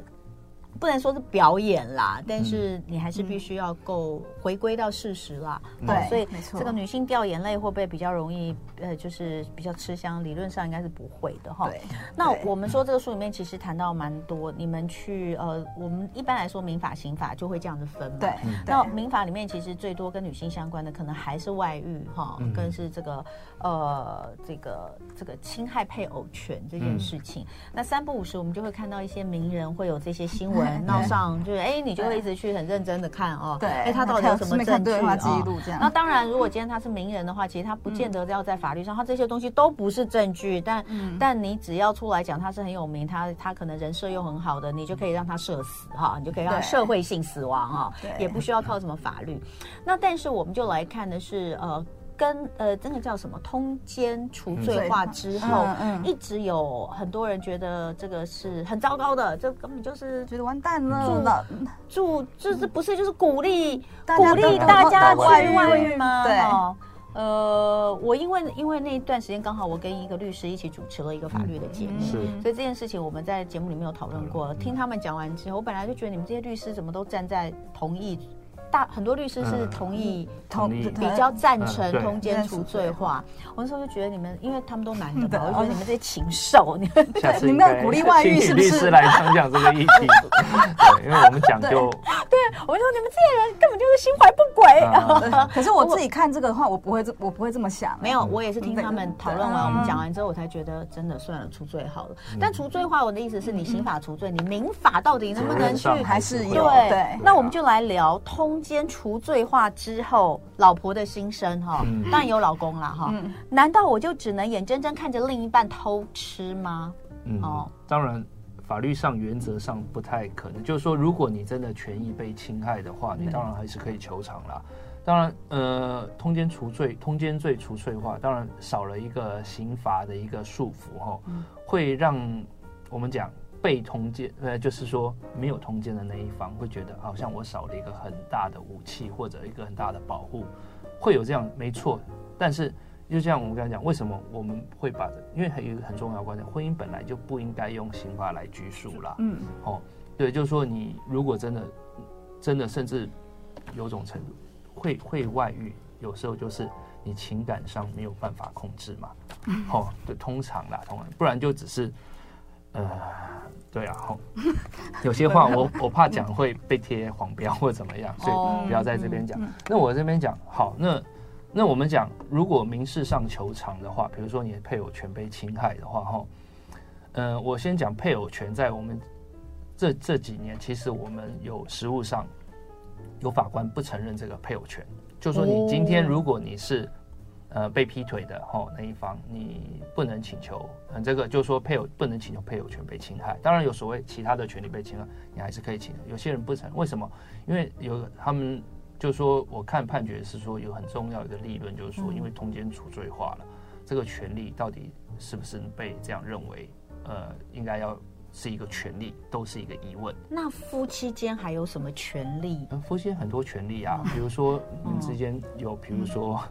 不能说是表演啦，但是你还是必须要够回归到事实啦。对，所以。这个女性掉眼泪会不会比较容易？呃，就是比较吃香，理论上应该是不会的哈。对。那我们说这个书里面其实谈到蛮多，你们去呃，我们一般来说民法、刑法就会这样子分嘛。对。那民法里面其实最多跟女性相关的，可能还是外遇哈，更是这个呃这个这个侵害配偶权这件事情。那三不五时我们就会看到一些名人会有这些新闻。*laughs* 闹上就是哎，你就会一直去很认真的看哦，对，哎，他到底有什么证据啊？那当然，如果今天他是名人的话，其实他不见得要在法律上，他这些东西都不是证据。但但你只要出来讲他是很有名，他他可能人设又很好的，你就可以让他社死哈，你就可以让他社会性死亡哈，也不需要靠什么法律。那但是我们就来看的是呃。跟呃，真的叫什么通奸除罪化之后，嗯，一直有很多人觉得这个是很糟糕的，这根本就是觉得完蛋了。助助就是不是就是鼓励鼓励大家去外遇吗？对，呃，我因为因为那一段时间刚好我跟一个律师一起主持了一个法律的节目，所以这件事情我们在节目里面有讨论过。听他们讲完之后，我本来就觉得你们这些律师怎么都站在同意。大很多律师是同意同比较赞成通奸除罪化，我那时候就觉得你们，因为他们都男的嘛，*laughs* 我觉得你们这些禽兽，你们下次 *laughs* 应该鼓励外遇是不是？律师来讲讲这个议题，*laughs* 对，因为我们讲究，对，我们说你们这些人根本就是心怀不轨。可是我自己看这个的话，我不会这，我不会这么想。没有，我也是听他们讨论完，我们讲完之后，我才觉得真的算了，除罪好了。但除罪化，我的意思是你刑法除罪，你民法到底能不能去？还是有对？那我们就来聊通。奸除罪化之后，老婆的心声哈，当然有老公了哈。难道我就只能眼睁睁看着另一半偷吃吗？嗯，哦，当然，法律上原则上不太可能。就是说，如果你真的权益被侵害的话，你当然还是可以求偿啦。当然，呃，通奸除罪，通奸罪除罪化，当然少了一个刑罚的一个束缚哈，会让我们讲。被通奸，呃，就是说没有通奸的那一方会觉得好像我少了一个很大的武器或者一个很大的保护，会有这样没错。但是就像我们刚才讲，为什么我们会把？因为还有一个很重要的观点，婚姻本来就不应该用刑法来拘束啦。嗯，哦，对，就是说你如果真的真的甚至有种程度会会外遇，有时候就是你情感上没有办法控制嘛。*laughs* 哦，对，通常啦，通常不然就只是。呃，对啊，*laughs* 有些话我我怕讲会被贴黄标或怎么样，所以不要在这边讲。那我这边讲好，那那我们讲，如果民事上求偿的话，比如说你的配偶权被侵害的话，哈，呃，我先讲配偶权，在我们这这几年，其实我们有实务上有法官不承认这个配偶权，就说你今天如果你是。呃，被劈腿的吼那一方，你不能请求，嗯，这个就是说配偶不能请求配偶权被侵害。当然有所谓其他的权利被侵害，你还是可以请。有些人不承认，为什么？因为有他们就说，我看判决是说有很重要一个立论，就是说因为通奸处罪化了，这个权利到底是不是被这样认为？呃，应该要是一个权利，都是一个疑问。那夫妻间还有什么权利？嗯，夫妻间很多权利啊，比如说你们之间有，比如说。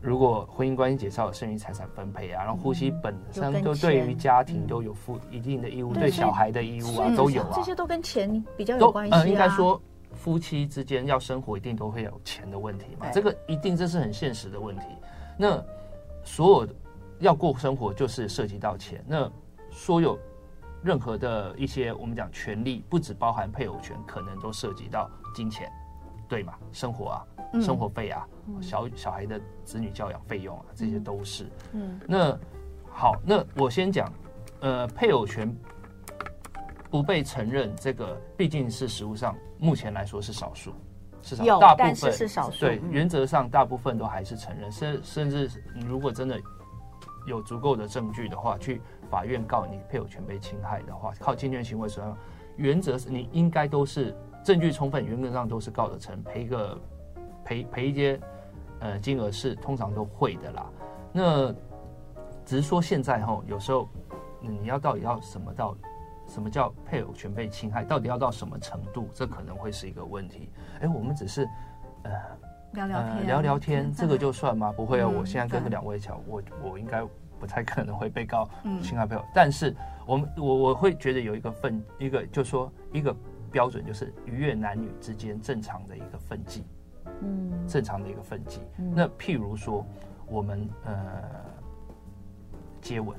如果婚姻关系解消，有剩余财产分配啊，然后夫妻本身都对于家庭都有负一定的义务，对小孩的义务啊都有啊，这些都跟钱比较有关系啊。应该说，夫妻之间要生活，一定都会有钱的问题嘛，这个一定这是很现实的问题。那所有要过生活，就是涉及到钱。那所有任何的一些我们讲权利，不只包含配偶权，可能都涉及到金钱，对嘛？生活啊。生活费啊，嗯、小小孩的子女教养费用啊，这些都是。嗯，那好，那我先讲，呃，配偶权不被承认，这个毕竟是实务上目前来说是少数，是少数，大部分是，是少数。对，原则上大部分都还是承认，甚甚至如果真的有足够的证据的话，去法院告你配偶权被侵害的话，靠侵权行为损害，原则是你应该都是证据充分，原则上都是告得成，赔个。赔赔一些，呃，金额是通常都会的啦。那只是说现在哈，有时候你要到底要什么到，什么叫配偶权被侵害，到底要到什么程度，这可能会是一个问题。哎，我们只是呃聊聊天，聊聊天，这个就算吗？不会哦。我现在跟两位讲，我我应该不太可能会被告侵害配偶，但是我们我我会觉得有一个分，一个就是说一个标准就是逾越男女之间正常的一个分际，嗯，正常的一个分级。嗯、那譬如说，我们呃接吻，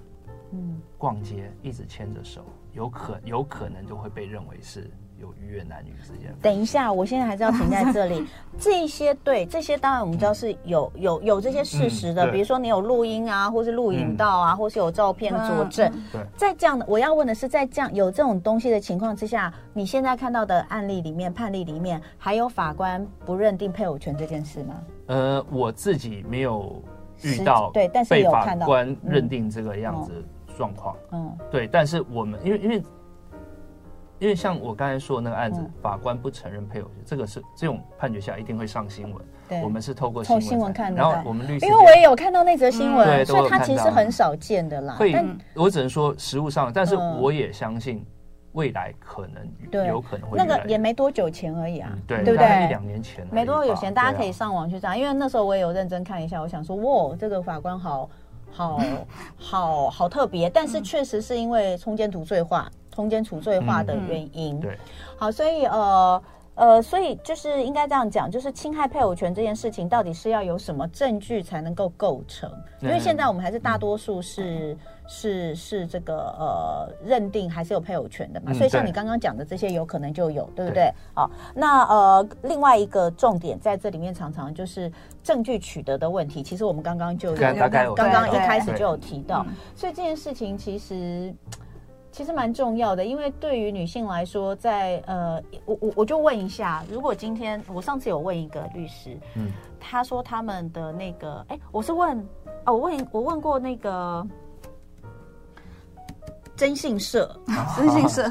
嗯，逛街一直牵着手，有可有可能就会被认为是。有逾越男女之间。等一下，我现在还是要停在这里。这些对这些，当然我们知道是有有有这些事实的，嗯、比如说你有录音啊，或是录影到啊，嗯、或是有照片佐证。对，在这样的，我要问的是，在这样有这种东西的情况之下，你现在看到的案例里面、判例里面，还有法官不认定配偶权这件事吗？呃，我自己没有遇到，对，但是有看到被法官认定这个样子状况。嗯，对，但是我们因为因为。因为像我刚才说的那个案子，嗯、法官不承认配偶权，这个是这种判决下一定会上新闻。对，我们是透过新闻，新闻看的。然后我们律师，因为我也有看到那则新闻，嗯、所以它其实很少见的啦。会，但我只能说实物上，但是我也相信未来可能有可能会。那个也没多久前而已啊，嗯、对，对不对？一两年前，没多久前，大家可以上网去查，因为那时候我也有认真看一下，我想说，哇，这个法官好好好好特别，但是确实是因为冲奸图罪化。通奸除罪化的原因，对，好，所以呃呃，所以就是应该这样讲，就是侵害配偶权这件事情，到底是要有什么证据才能够构成？因为现在我们还是大多数是是是这个呃认定还是有配偶权的嘛，所以像你刚刚讲的这些，有可能就有，对不对？好，那呃另外一个重点在这里面，常常就是证据取得的问题。其实我们刚刚就刚刚一开始就有提到，所以这件事情其实。其实蛮重要的，因为对于女性来说，在呃，我我我就问一下，如果今天我上次有问一个律师，嗯，他说他们的那个，哎，我是问，哦，我问我问过那个征信社，征信社。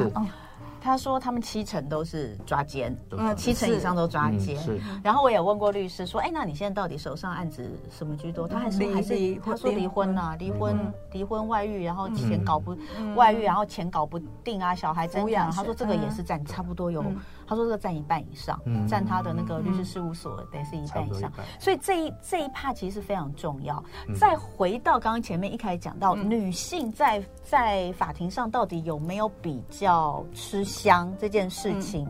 他说他们七成都是抓奸，嗯，七成以上都抓奸。然后我也问过律师说，哎，那你现在到底手上案子什么居多？他还是还是他说离婚呐，离婚离婚外遇，然后钱搞不外遇，然后钱搞不定啊，小孩怎样？他说这个也是占差不多有。他说这个占一半以上，占他的那个律师事务所得是一半以上，所以这一这一 part 其实是非常重要。再回到刚刚前面一开始讲到女性在在法庭上到底有没有比较吃香这件事情，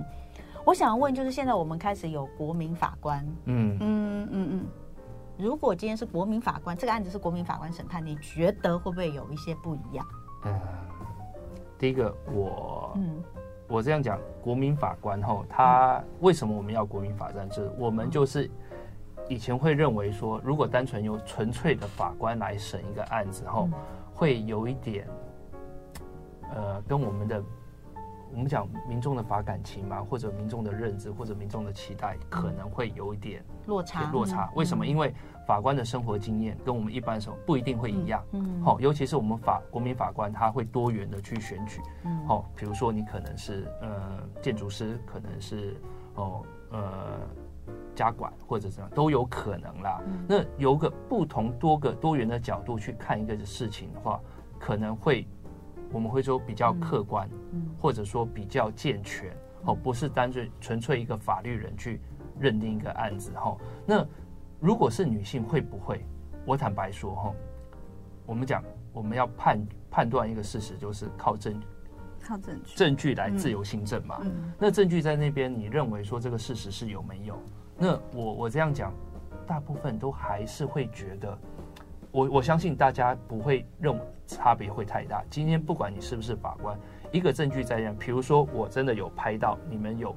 我想要问就是现在我们开始有国民法官，嗯。嗯嗯嗯，如果今天是国民法官，这个案子是国民法官审判，你觉得会不会有一些不一样？嗯，第一个我嗯。我这样讲，国民法官后，他为什么我们要国民法官？制我们就是以前会认为说，如果单纯由纯粹的法官来审一个案子后，会有一点，呃，跟我们的我们讲民众的法感情嘛，或者民众的认知，或者民众的期待，可能会有一点落差。落差，为什么？因为法官的生活经验跟我们一般的时候不一定会一样，嗯，好，尤其是我们法国民法官，他会多元的去选举，嗯，好，比如说你可能是呃建筑师，可能是哦呃家管或者怎样都有可能啦。那有个不同多个多元的角度去看一个事情的话，可能会我们会说比较客观，或者说比较健全，哦，不是单纯纯粹一个法律人去认定一个案子，哈，那。如果是女性会不会？我坦白说哈，我们讲我们要判判断一个事实，就是靠证据，靠证据，证据来自由行政嘛。嗯、那证据在那边，你认为说这个事实是有没有？那我我这样讲，大部分都还是会觉得，我我相信大家不会认为差别会太大。今天不管你是不是法官，一个证据在那，比如说我真的有拍到你们有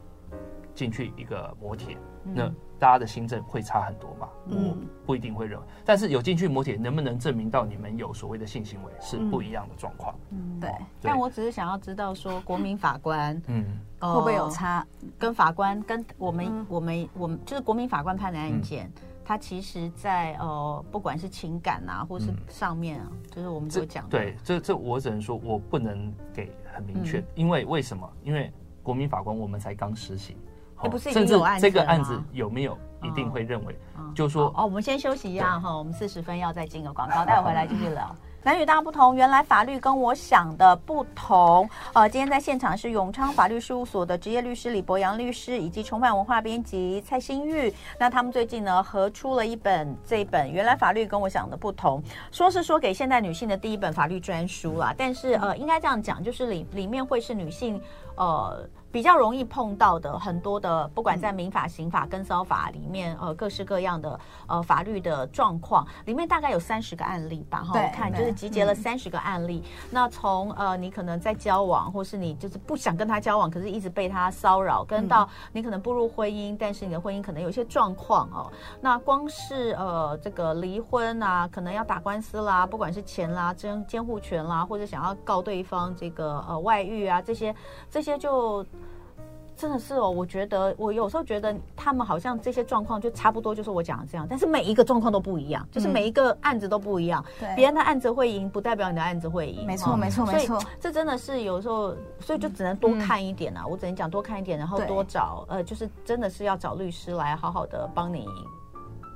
进去一个摩铁，那。大家的心证会差很多嘛？我不一定会认为，但是有进去摩铁，能不能证明到你们有所谓的性行为是不一样的状况？嗯，对。但我只是想要知道说，国民法官，嗯，会不会有差？跟法官跟我们我们我们就是国民法官判的案件，他其实，在呃，不管是情感啊，或是上面啊，就是我们所讲。对，这这我只能说我不能给很明确，因为为什么？因为国民法官我们才刚实行。不是甚至这个案子有没有一定会认为，就说哦，我们先休息一下哈，我们四十分要再进个广告，待会回来继续聊。男女大不同，原来法律跟我想的不同。呃，今天在现场是永昌法律事务所的职业律师李博洋律师，以及重返文化编辑蔡欣玉。那他们最近呢合出了一本这本《原来法律跟我想的不同》，说是说给现代女性的第一本法律专书啦。但是呃，应该这样讲，就是里里面会是女性呃。比较容易碰到的很多的，不管在民法、刑法、跟骚法里面，呃，各式各样的呃法律的状况，里面大概有三十个案例吧。哈，我看就是集结了三十个案例。嗯、那从呃，你可能在交往，或是你就是不想跟他交往，可是一直被他骚扰，跟到你可能步入婚姻，但是你的婚姻可能有些状况哦。那光是呃这个离婚啊，可能要打官司啦，不管是钱啦、争监护权啦，或者想要告对方这个呃外遇啊，这些这些就。真的是哦，我觉得我有时候觉得他们好像这些状况就差不多，就是我讲的这样，但是每一个状况都不一样，就是每一个案子都不一样。对，别人的案子会赢，不代表你的案子会赢。没错，没错，没错。这真的是有时候，所以就只能多看一点啊。我只能讲多看一点，然后多找呃，就是真的是要找律师来好好的帮你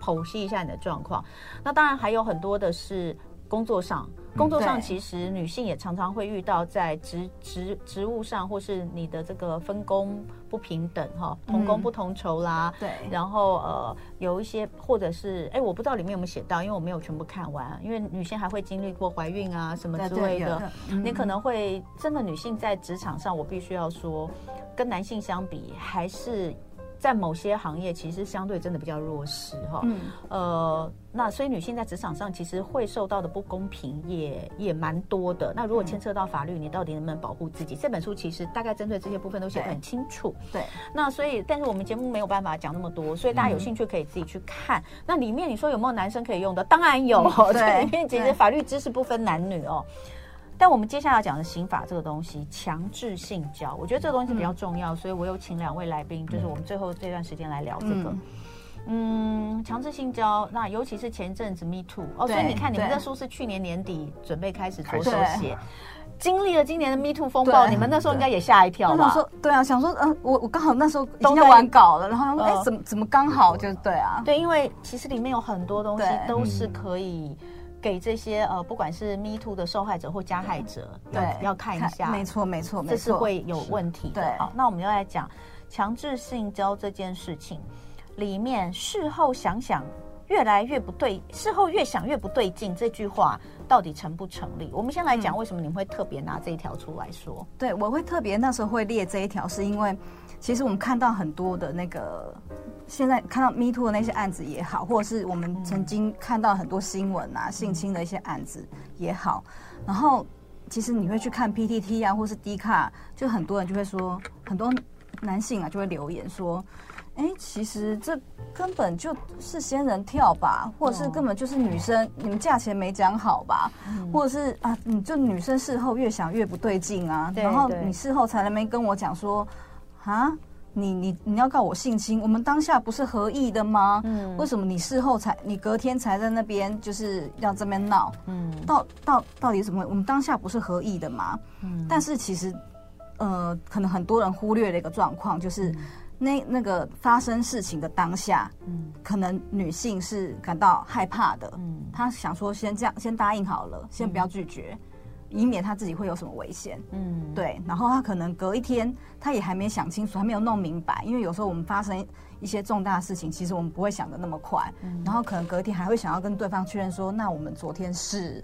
剖析一下你的状况。那当然还有很多的是工作上。工作上其实女性也常常会遇到在职职职务上，或是你的这个分工不平等哈，同工不同酬啦。对。然后呃，有一些或者是哎，我不知道里面有没有写到，因为我没有全部看完。因为女性还会经历过怀孕啊什么之类的，你可能会真的女性在职场上，我必须要说，跟男性相比还是。在某些行业，其实相对真的比较弱势哈。嗯。呃，那所以女性在职场上其实会受到的不公平也也蛮多的。那如果牵涉到法律，你到底能不能保护自己？这本书其实大概针对这些部分都写得很清楚。对。那所以，但是我们节目没有办法讲那么多，所以大家有兴趣可以自己去看。那里面你说有没有男生可以用的？当然有。对。*laughs* 因为其实法律知识不分男女哦。但我们接下来要讲的刑法这个东西，强制性交，我觉得这个东西比较重要，嗯、所以我有请两位来宾，就是我们最后这段时间来聊这个。嗯，强、嗯、制性交，那尤其是前阵子 Me Too 哦，所以你看你们这书是去年年底准备开始着手写，经历了今年的 Me Too 风暴，你们那时候应该也吓一跳吧？说对啊，想说嗯、呃，我我刚好那时候已经要完稿了，然后哎、呃，怎么怎么刚好就对啊？对，因为其实里面有很多东西都是可以。给这些呃，不管是 Me Too 的受害者或加害者，对，要看一下，没错没错，这是会有问题的。好，那我们就来讲强制性交这件事情，里面事后想想越来越不对，事后越想越不对劲，这句话到底成不成立？我们先来讲为什么你们会特别拿这一条出来说？嗯、对，我会特别那时候会列这一条，是因为。其实我们看到很多的那个，现在看到 Me Too 的那些案子也好，或者是我们曾经看到很多新闻啊，性侵的一些案子也好，然后其实你会去看 PTT 啊，或是 D 卡，就很多人就会说，很多男性啊就会留言说，哎，其实这根本就是仙人跳吧，或者是根本就是女生你们价钱没讲好吧，或者是啊，你就女生事后越想越不对劲啊，然后你事后才能没跟我讲说。啊，你你你要告我性侵，我们当下不是合意的吗？嗯，为什么你事后才，你隔天才在那边就是要这边闹？嗯，到到到底怎么？我们当下不是合意的吗？嗯，但是其实，呃，可能很多人忽略了一个状况，就是那那个发生事情的当下，嗯，可能女性是感到害怕的，嗯，她想说先这样，先答应好了，先不要拒绝。嗯以免他自己会有什么危险，嗯，对。然后他可能隔一天，他也还没想清楚，还没有弄明白。因为有时候我们发生一些重大的事情，其实我们不会想的那么快。嗯，然后可能隔一天还会想要跟对方确认说，那我们昨天是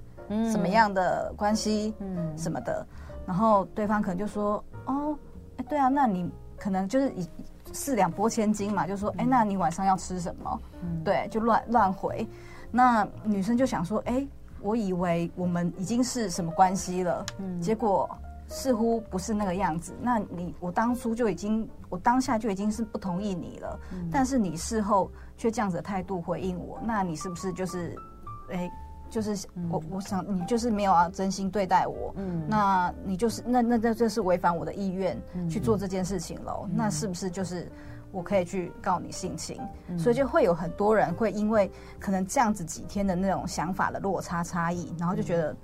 什么样的关系，嗯，什么的。然后对方可能就说，哦，哎，对啊，那你可能就是以四两拨千斤嘛，就说，哎，那你晚上要吃什么？嗯，对，就乱乱回。那女生就想说，哎。我以为我们已经是什么关系了，嗯，结果似乎不是那个样子。那你我当初就已经，我当下就已经是不同意你了，嗯，但是你事后却这样子的态度回应我，那你是不是就是，哎，就是我我想你就是没有啊真心对待我，嗯，那你就是那那那这是违反我的意愿去做这件事情喽，嗯，那是不是就是？我可以去告你性侵，嗯，所以就会有很多人会因为可能这样子几天的那种想法的落差差异，然后就觉得，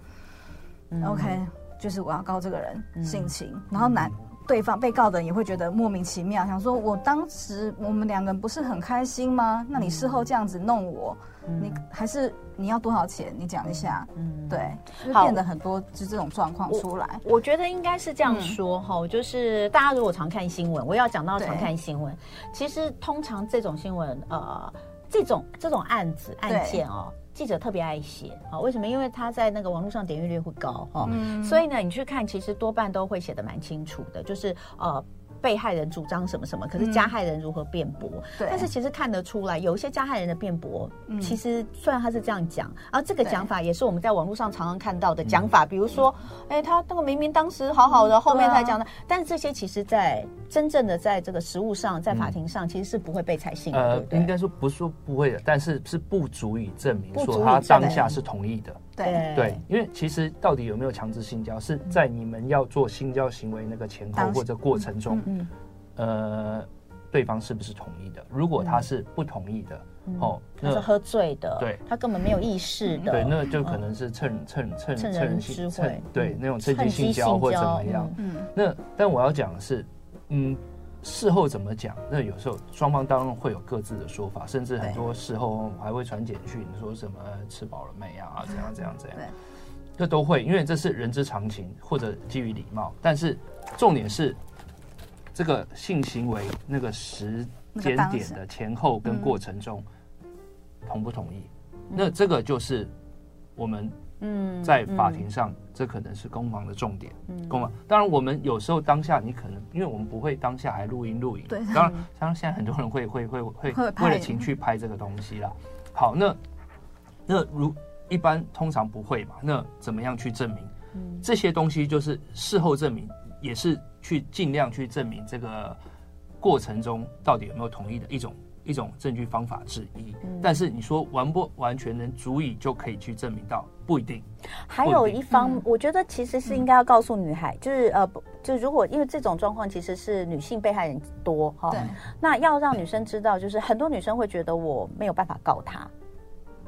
嗯，OK，就是我要告这个人性侵，嗯，然后男对方被告的人也会觉得莫名其妙，想说我当时我们两个人不是很开心吗？那你事后这样子弄我。你还是你要多少钱？你讲一下。嗯，对，就变得很多就这种状况出来。我，我觉得应该是这样说哈，嗯，就是大家如果常看新闻，我要讲到常看新闻，其实通常这种新闻，呃，这种这种案子案件哦，记者特别爱写啊。为什么？因为他在那个网络上点阅率会高哈，嗯，所以呢，你去看，其实多半都会写的蛮清楚的，就是呃。被害人主张什么什么，可是加害人如何辩驳？对。但是其实看得出来，有一些加害人的辩驳，其实虽然他是这样讲，而这个讲法也是我们在网络上常常看到的讲法。比如说，哎，他那个明明当时好好的，后面才讲的。但是这些其实，在真正的在这个实物上，在法庭上，其实是不会被采信的。呃，应该说不是说不会的，但是是不足以证明说他当下是同意的。对。对，因为其实到底有没有强制性交，是在你们要做性交行为那个前后或者过程中，呃，对方是不是同意的？如果他是不同意的，哦，那是喝醉的，对，他根本没有意识的，对，那就可能是趁趁趁趁人之危，对，那种趁机性交或怎么样。嗯，那但我要讲的是，嗯。事后怎么讲？那有时候双方当然会有各自的说法，甚至很多事后还会传简讯说什么吃饱了没啊？怎样怎样怎样？这都会，因为这是人之常情，或者基于礼貌。但是重点是这个性行为那个时间点的前后跟过程中同不同意？那这个就是我们。嗯，在法庭上，这可能是攻防的重点。嗯，攻防。当然，我们有时候当下，你可能因为我们不会当下还录音录影。对。当然，当然现在很多人会会会会为了情绪拍这个东西啦。好，那那如一般通常不会嘛？那怎么样去证明？嗯，这些东西就是事后证明，也是去尽量去证明这个过程中到底有没有同意的一种。一种证据方法之一，嗯、但是你说完不完全能足以就可以去证明到，不一定。还有一方，嗯、我觉得其实是应该要告诉女孩，嗯、就是呃，就如果因为这种状况其实是女性被害人多哈，对。那要让女生知道，就是很多女生会觉得我没有办法告他，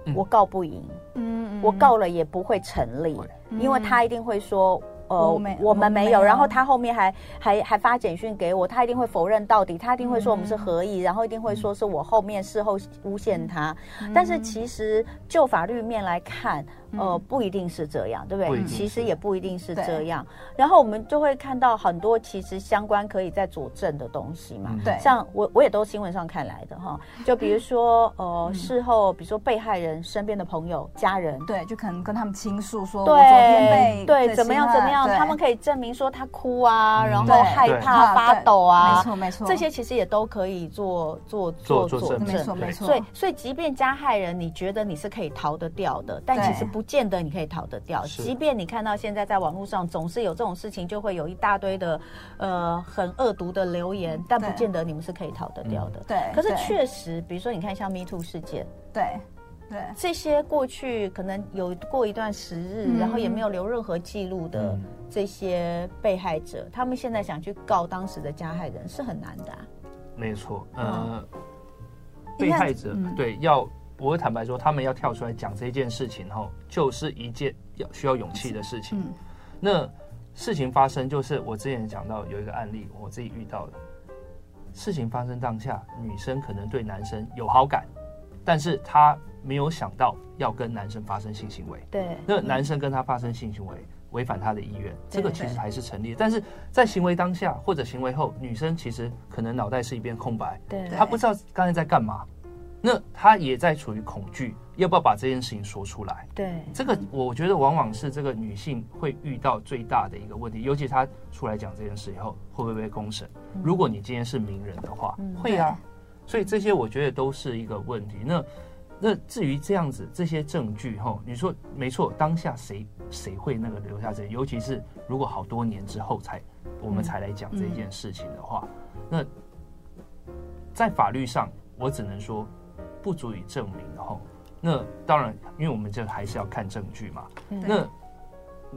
嗯、我告不赢，嗯，我告了也不会成立，嗯、因为他一定会说。呃，我，我们没有，然后他后面还还还发简讯给我，他一定会否认到底，他一定会说我们是合意，嗯、然后一定会说是我后面事后诬陷他，嗯、但是其实就法律面来看。呃，不一定是这样，对不对？其实也不一定是这样。然后我们就会看到很多其实相关可以在佐证的东西嘛。对，像我我也都新闻上看来的哈。就比如说呃，事后比如说被害人身边的朋友、家人，对，就可能跟他们倾诉说，对，昨天被对怎么样怎么样，他们可以证明说他哭啊，然后害怕发抖啊，没错没错，这些其实也都可以做做做佐证，没错没错。所以所以即便加害人你觉得你是可以逃得掉的，但其实不。不见得你可以逃得掉，即便你看到现在在网络上总是有这种事情，就会有一大堆的呃很恶毒的留言，但不见得你们是可以逃得掉的。对，可是确实，比如说你看像 Me Too 事件，对。对，这些过去可能有过一段时日，然后也没有留任何记录的这些被害者，他们现在想去告当时的加害人是很难的。没错，呃，被害者对要。我会坦白说，他们要跳出来讲这件事情后，就是一件要需要勇气的事情。嗯、那事情发生，就是我之前讲到有一个案例，我自己遇到的。事情发生当下，女生可能对男生有好感，但是她没有想到要跟男生发生性行为。对，那男生跟她发生性行为，违反她的意愿，这个其实还是成立的。但是在行为当下或者行为后，女生其实可能脑袋是一片空白，对，她不知道刚才在干嘛。那他也在处于恐惧，要不要把这件事情说出来？对，这个我觉得往往是这个女性会遇到最大的一个问题，尤其她出来讲这件事以后，会不会被公审？如果你今天是名人的话，会啊。所以这些我觉得都是一个问题。那那至于这样子这些证据哈，你说没错，当下谁谁会那个留下这些？尤其是如果好多年之后才我们才来讲这件事情的话，那在法律上我只能说。不足以证明哦，那当然，因为我们这还是要看证据嘛。那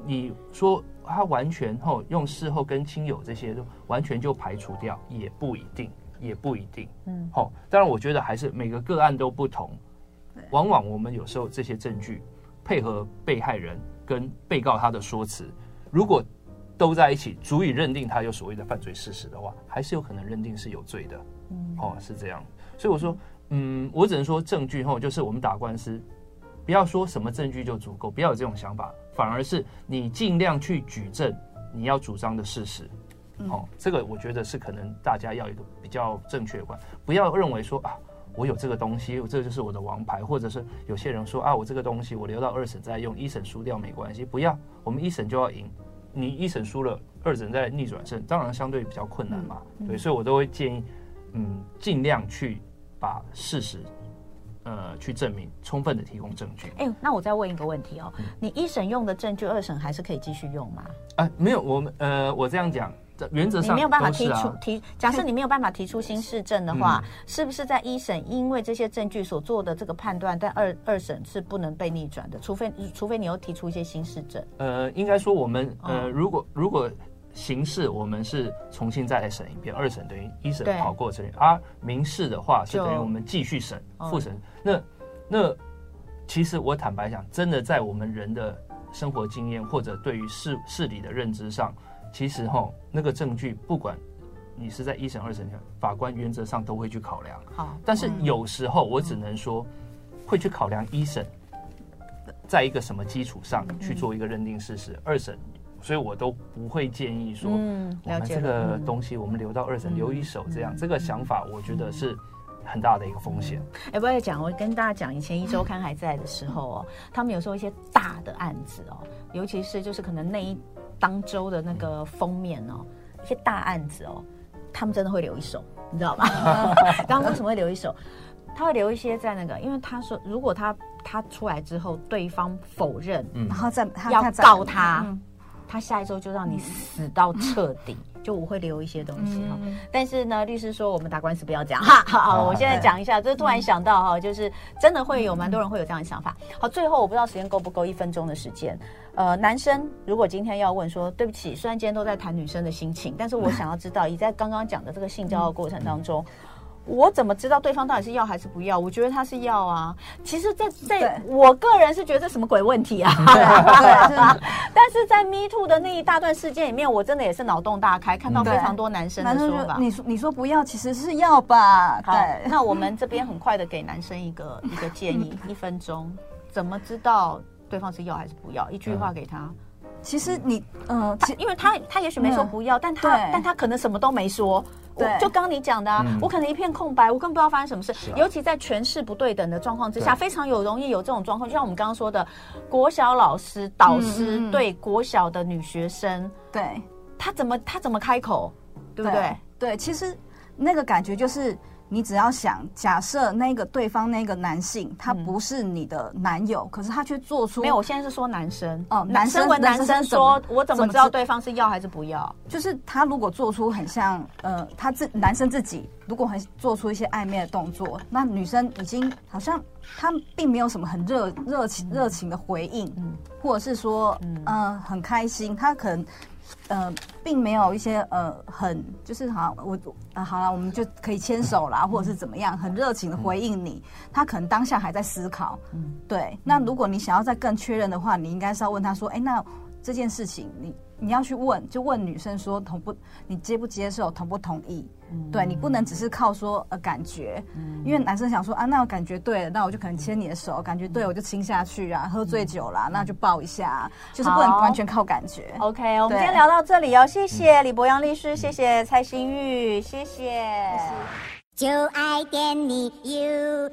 你说他完全后用事后跟亲友这些都完全就排除掉，也不一定，也不一定。嗯，好，当然，我觉得还是每个个案都不同。往往我们有时候这些证据配合被害人跟被告他的说辞，如果都在一起，足以认定他有所谓的犯罪事实的话，还是有可能认定是有罪的。嗯，哦，是这样。所以我说。嗯，我只能说证据后，就是我们打官司，不要说什么证据就足够，不要有这种想法，反而是你尽量去举证你要主张的事实。哦，这个我觉得是可能大家要一个比较正确的观，不要认为说啊，我有这个东西，这就是我的王牌，或者是有些人说啊，我这个东西我留到二审再用，一审输掉没关系，不要，我们一审就要赢。你一审输了，二审再逆转胜，当然相对比较困难嘛。嗯、对，所以我都会建议，嗯，尽量去把事实。呃，去证明，充分的提供证据。哎、欸，那我再问一个问题哦，嗯、你一审用的证据，二审还是可以继续用吗？啊，没有，我们呃，我这样讲，原则上、啊、你没有办法提出提，假设你没有办法提出新事证的话，嗯、是不是在一审因为这些证据所做的这个判断，但二二审是不能被逆转的，除非除非你又提出一些新事证。呃，应该说我们呃，如果如果。刑事我们是重新再来审一遍，二审等于一审跑过程，而民事的话是等于我们继续审复审。那那其实我坦白讲，真的在我们人的生活经验或者对于事事理的认知上，其实哈那个证据，不管你是在一审二审，法官原则上都会去考量。好，但是有时候我只能说会去考量一审在一个什么基础上去做一个认定事实，二审。所以我都不会建议说，嗯，我们这个东西我们留到二审留一手，这样这个想法，我觉得是很大的一个风险。哎，不要讲，我跟大家讲，以前一周刊还在的时候哦，他们有时候一些大的案子哦，尤其是就是可能那一当周的那个封面哦，一些大案子哦，他们真的会留一手，你知道吗？*laughs* *laughs* 刚刚为什么会留一手？他会留一些在那个，因为他说，如果他他出来之后，对方否认，然后再要告他。他下一周就让你死到彻底，就我会留一些东西哈。但是呢，律师说我们打官司不要讲哈。*laughs* 好，我现在讲一下，这突然想到哈，就是真的会有蛮多人会有这样的想法。好，最后我不知道时间够不够，一分钟的时间。呃，男生如果今天要问说，对不起，虽然今天都在谈女生的心情，但是我想要知道，你在刚刚讲的这个性交的过程当中。我怎么知道对方到底是要还是不要？我觉得他是要啊。其实在，在在我个人是觉得这什么鬼问题啊？*laughs* 对啊，*laughs* 但是在 Me Too 的那一大段事件里面，我真的也是脑洞大开，看到非常多男生的说法。你说你说不要，其实是要吧？对，那我们这边很快的给男生一个一个建议，一分钟，怎么知道对方是要还是不要？一句话给他。其实你，嗯，其因为他他也许没说不要，但他但他可能什么都没说。对，就刚你讲的，啊，我可能一片空白，我根本不知道发生什么事。尤其在权势不对等的状况之下，非常有容易有这种状况。就像我们刚刚说的，国小老师导师对国小的女学生，对，他怎么他怎么开口，对不对？对，其实那个感觉就是。你只要想，假设那个对方那个男性他不是你的男友，可是他却做出没有，我现在是说男生哦，男生问男生说，我怎么知道对方是要还是不要？就是他如果做出很像呃，他自男生自己如果很做出一些暧昧的动作，那女生已经好像他并没有什么很热热情热情的回应，或者是说嗯很开心，他可能。呃，并没有一些呃很就是好我啊、呃、好了，我们就可以牵手啦，或者是怎么样，很热情的回应你。他可能当下还在思考，嗯，对。那如果你想要再更确认的话，你应该是要问他说，哎，那这件事情你。你要去问，就问女生说同不，你接不接受，同不同意？嗯、对，你不能只是靠说呃感觉，嗯、因为男生想说啊，那我感觉对了，那我就可能牵你的手，感觉对，我就亲下去啊，喝醉酒啦，嗯、那就抱一下，就是不能完全靠感觉。OK，我们今天聊到这里哦，谢谢李博洋律师，谢谢蔡新玉，谢谢。就爱点你 UFO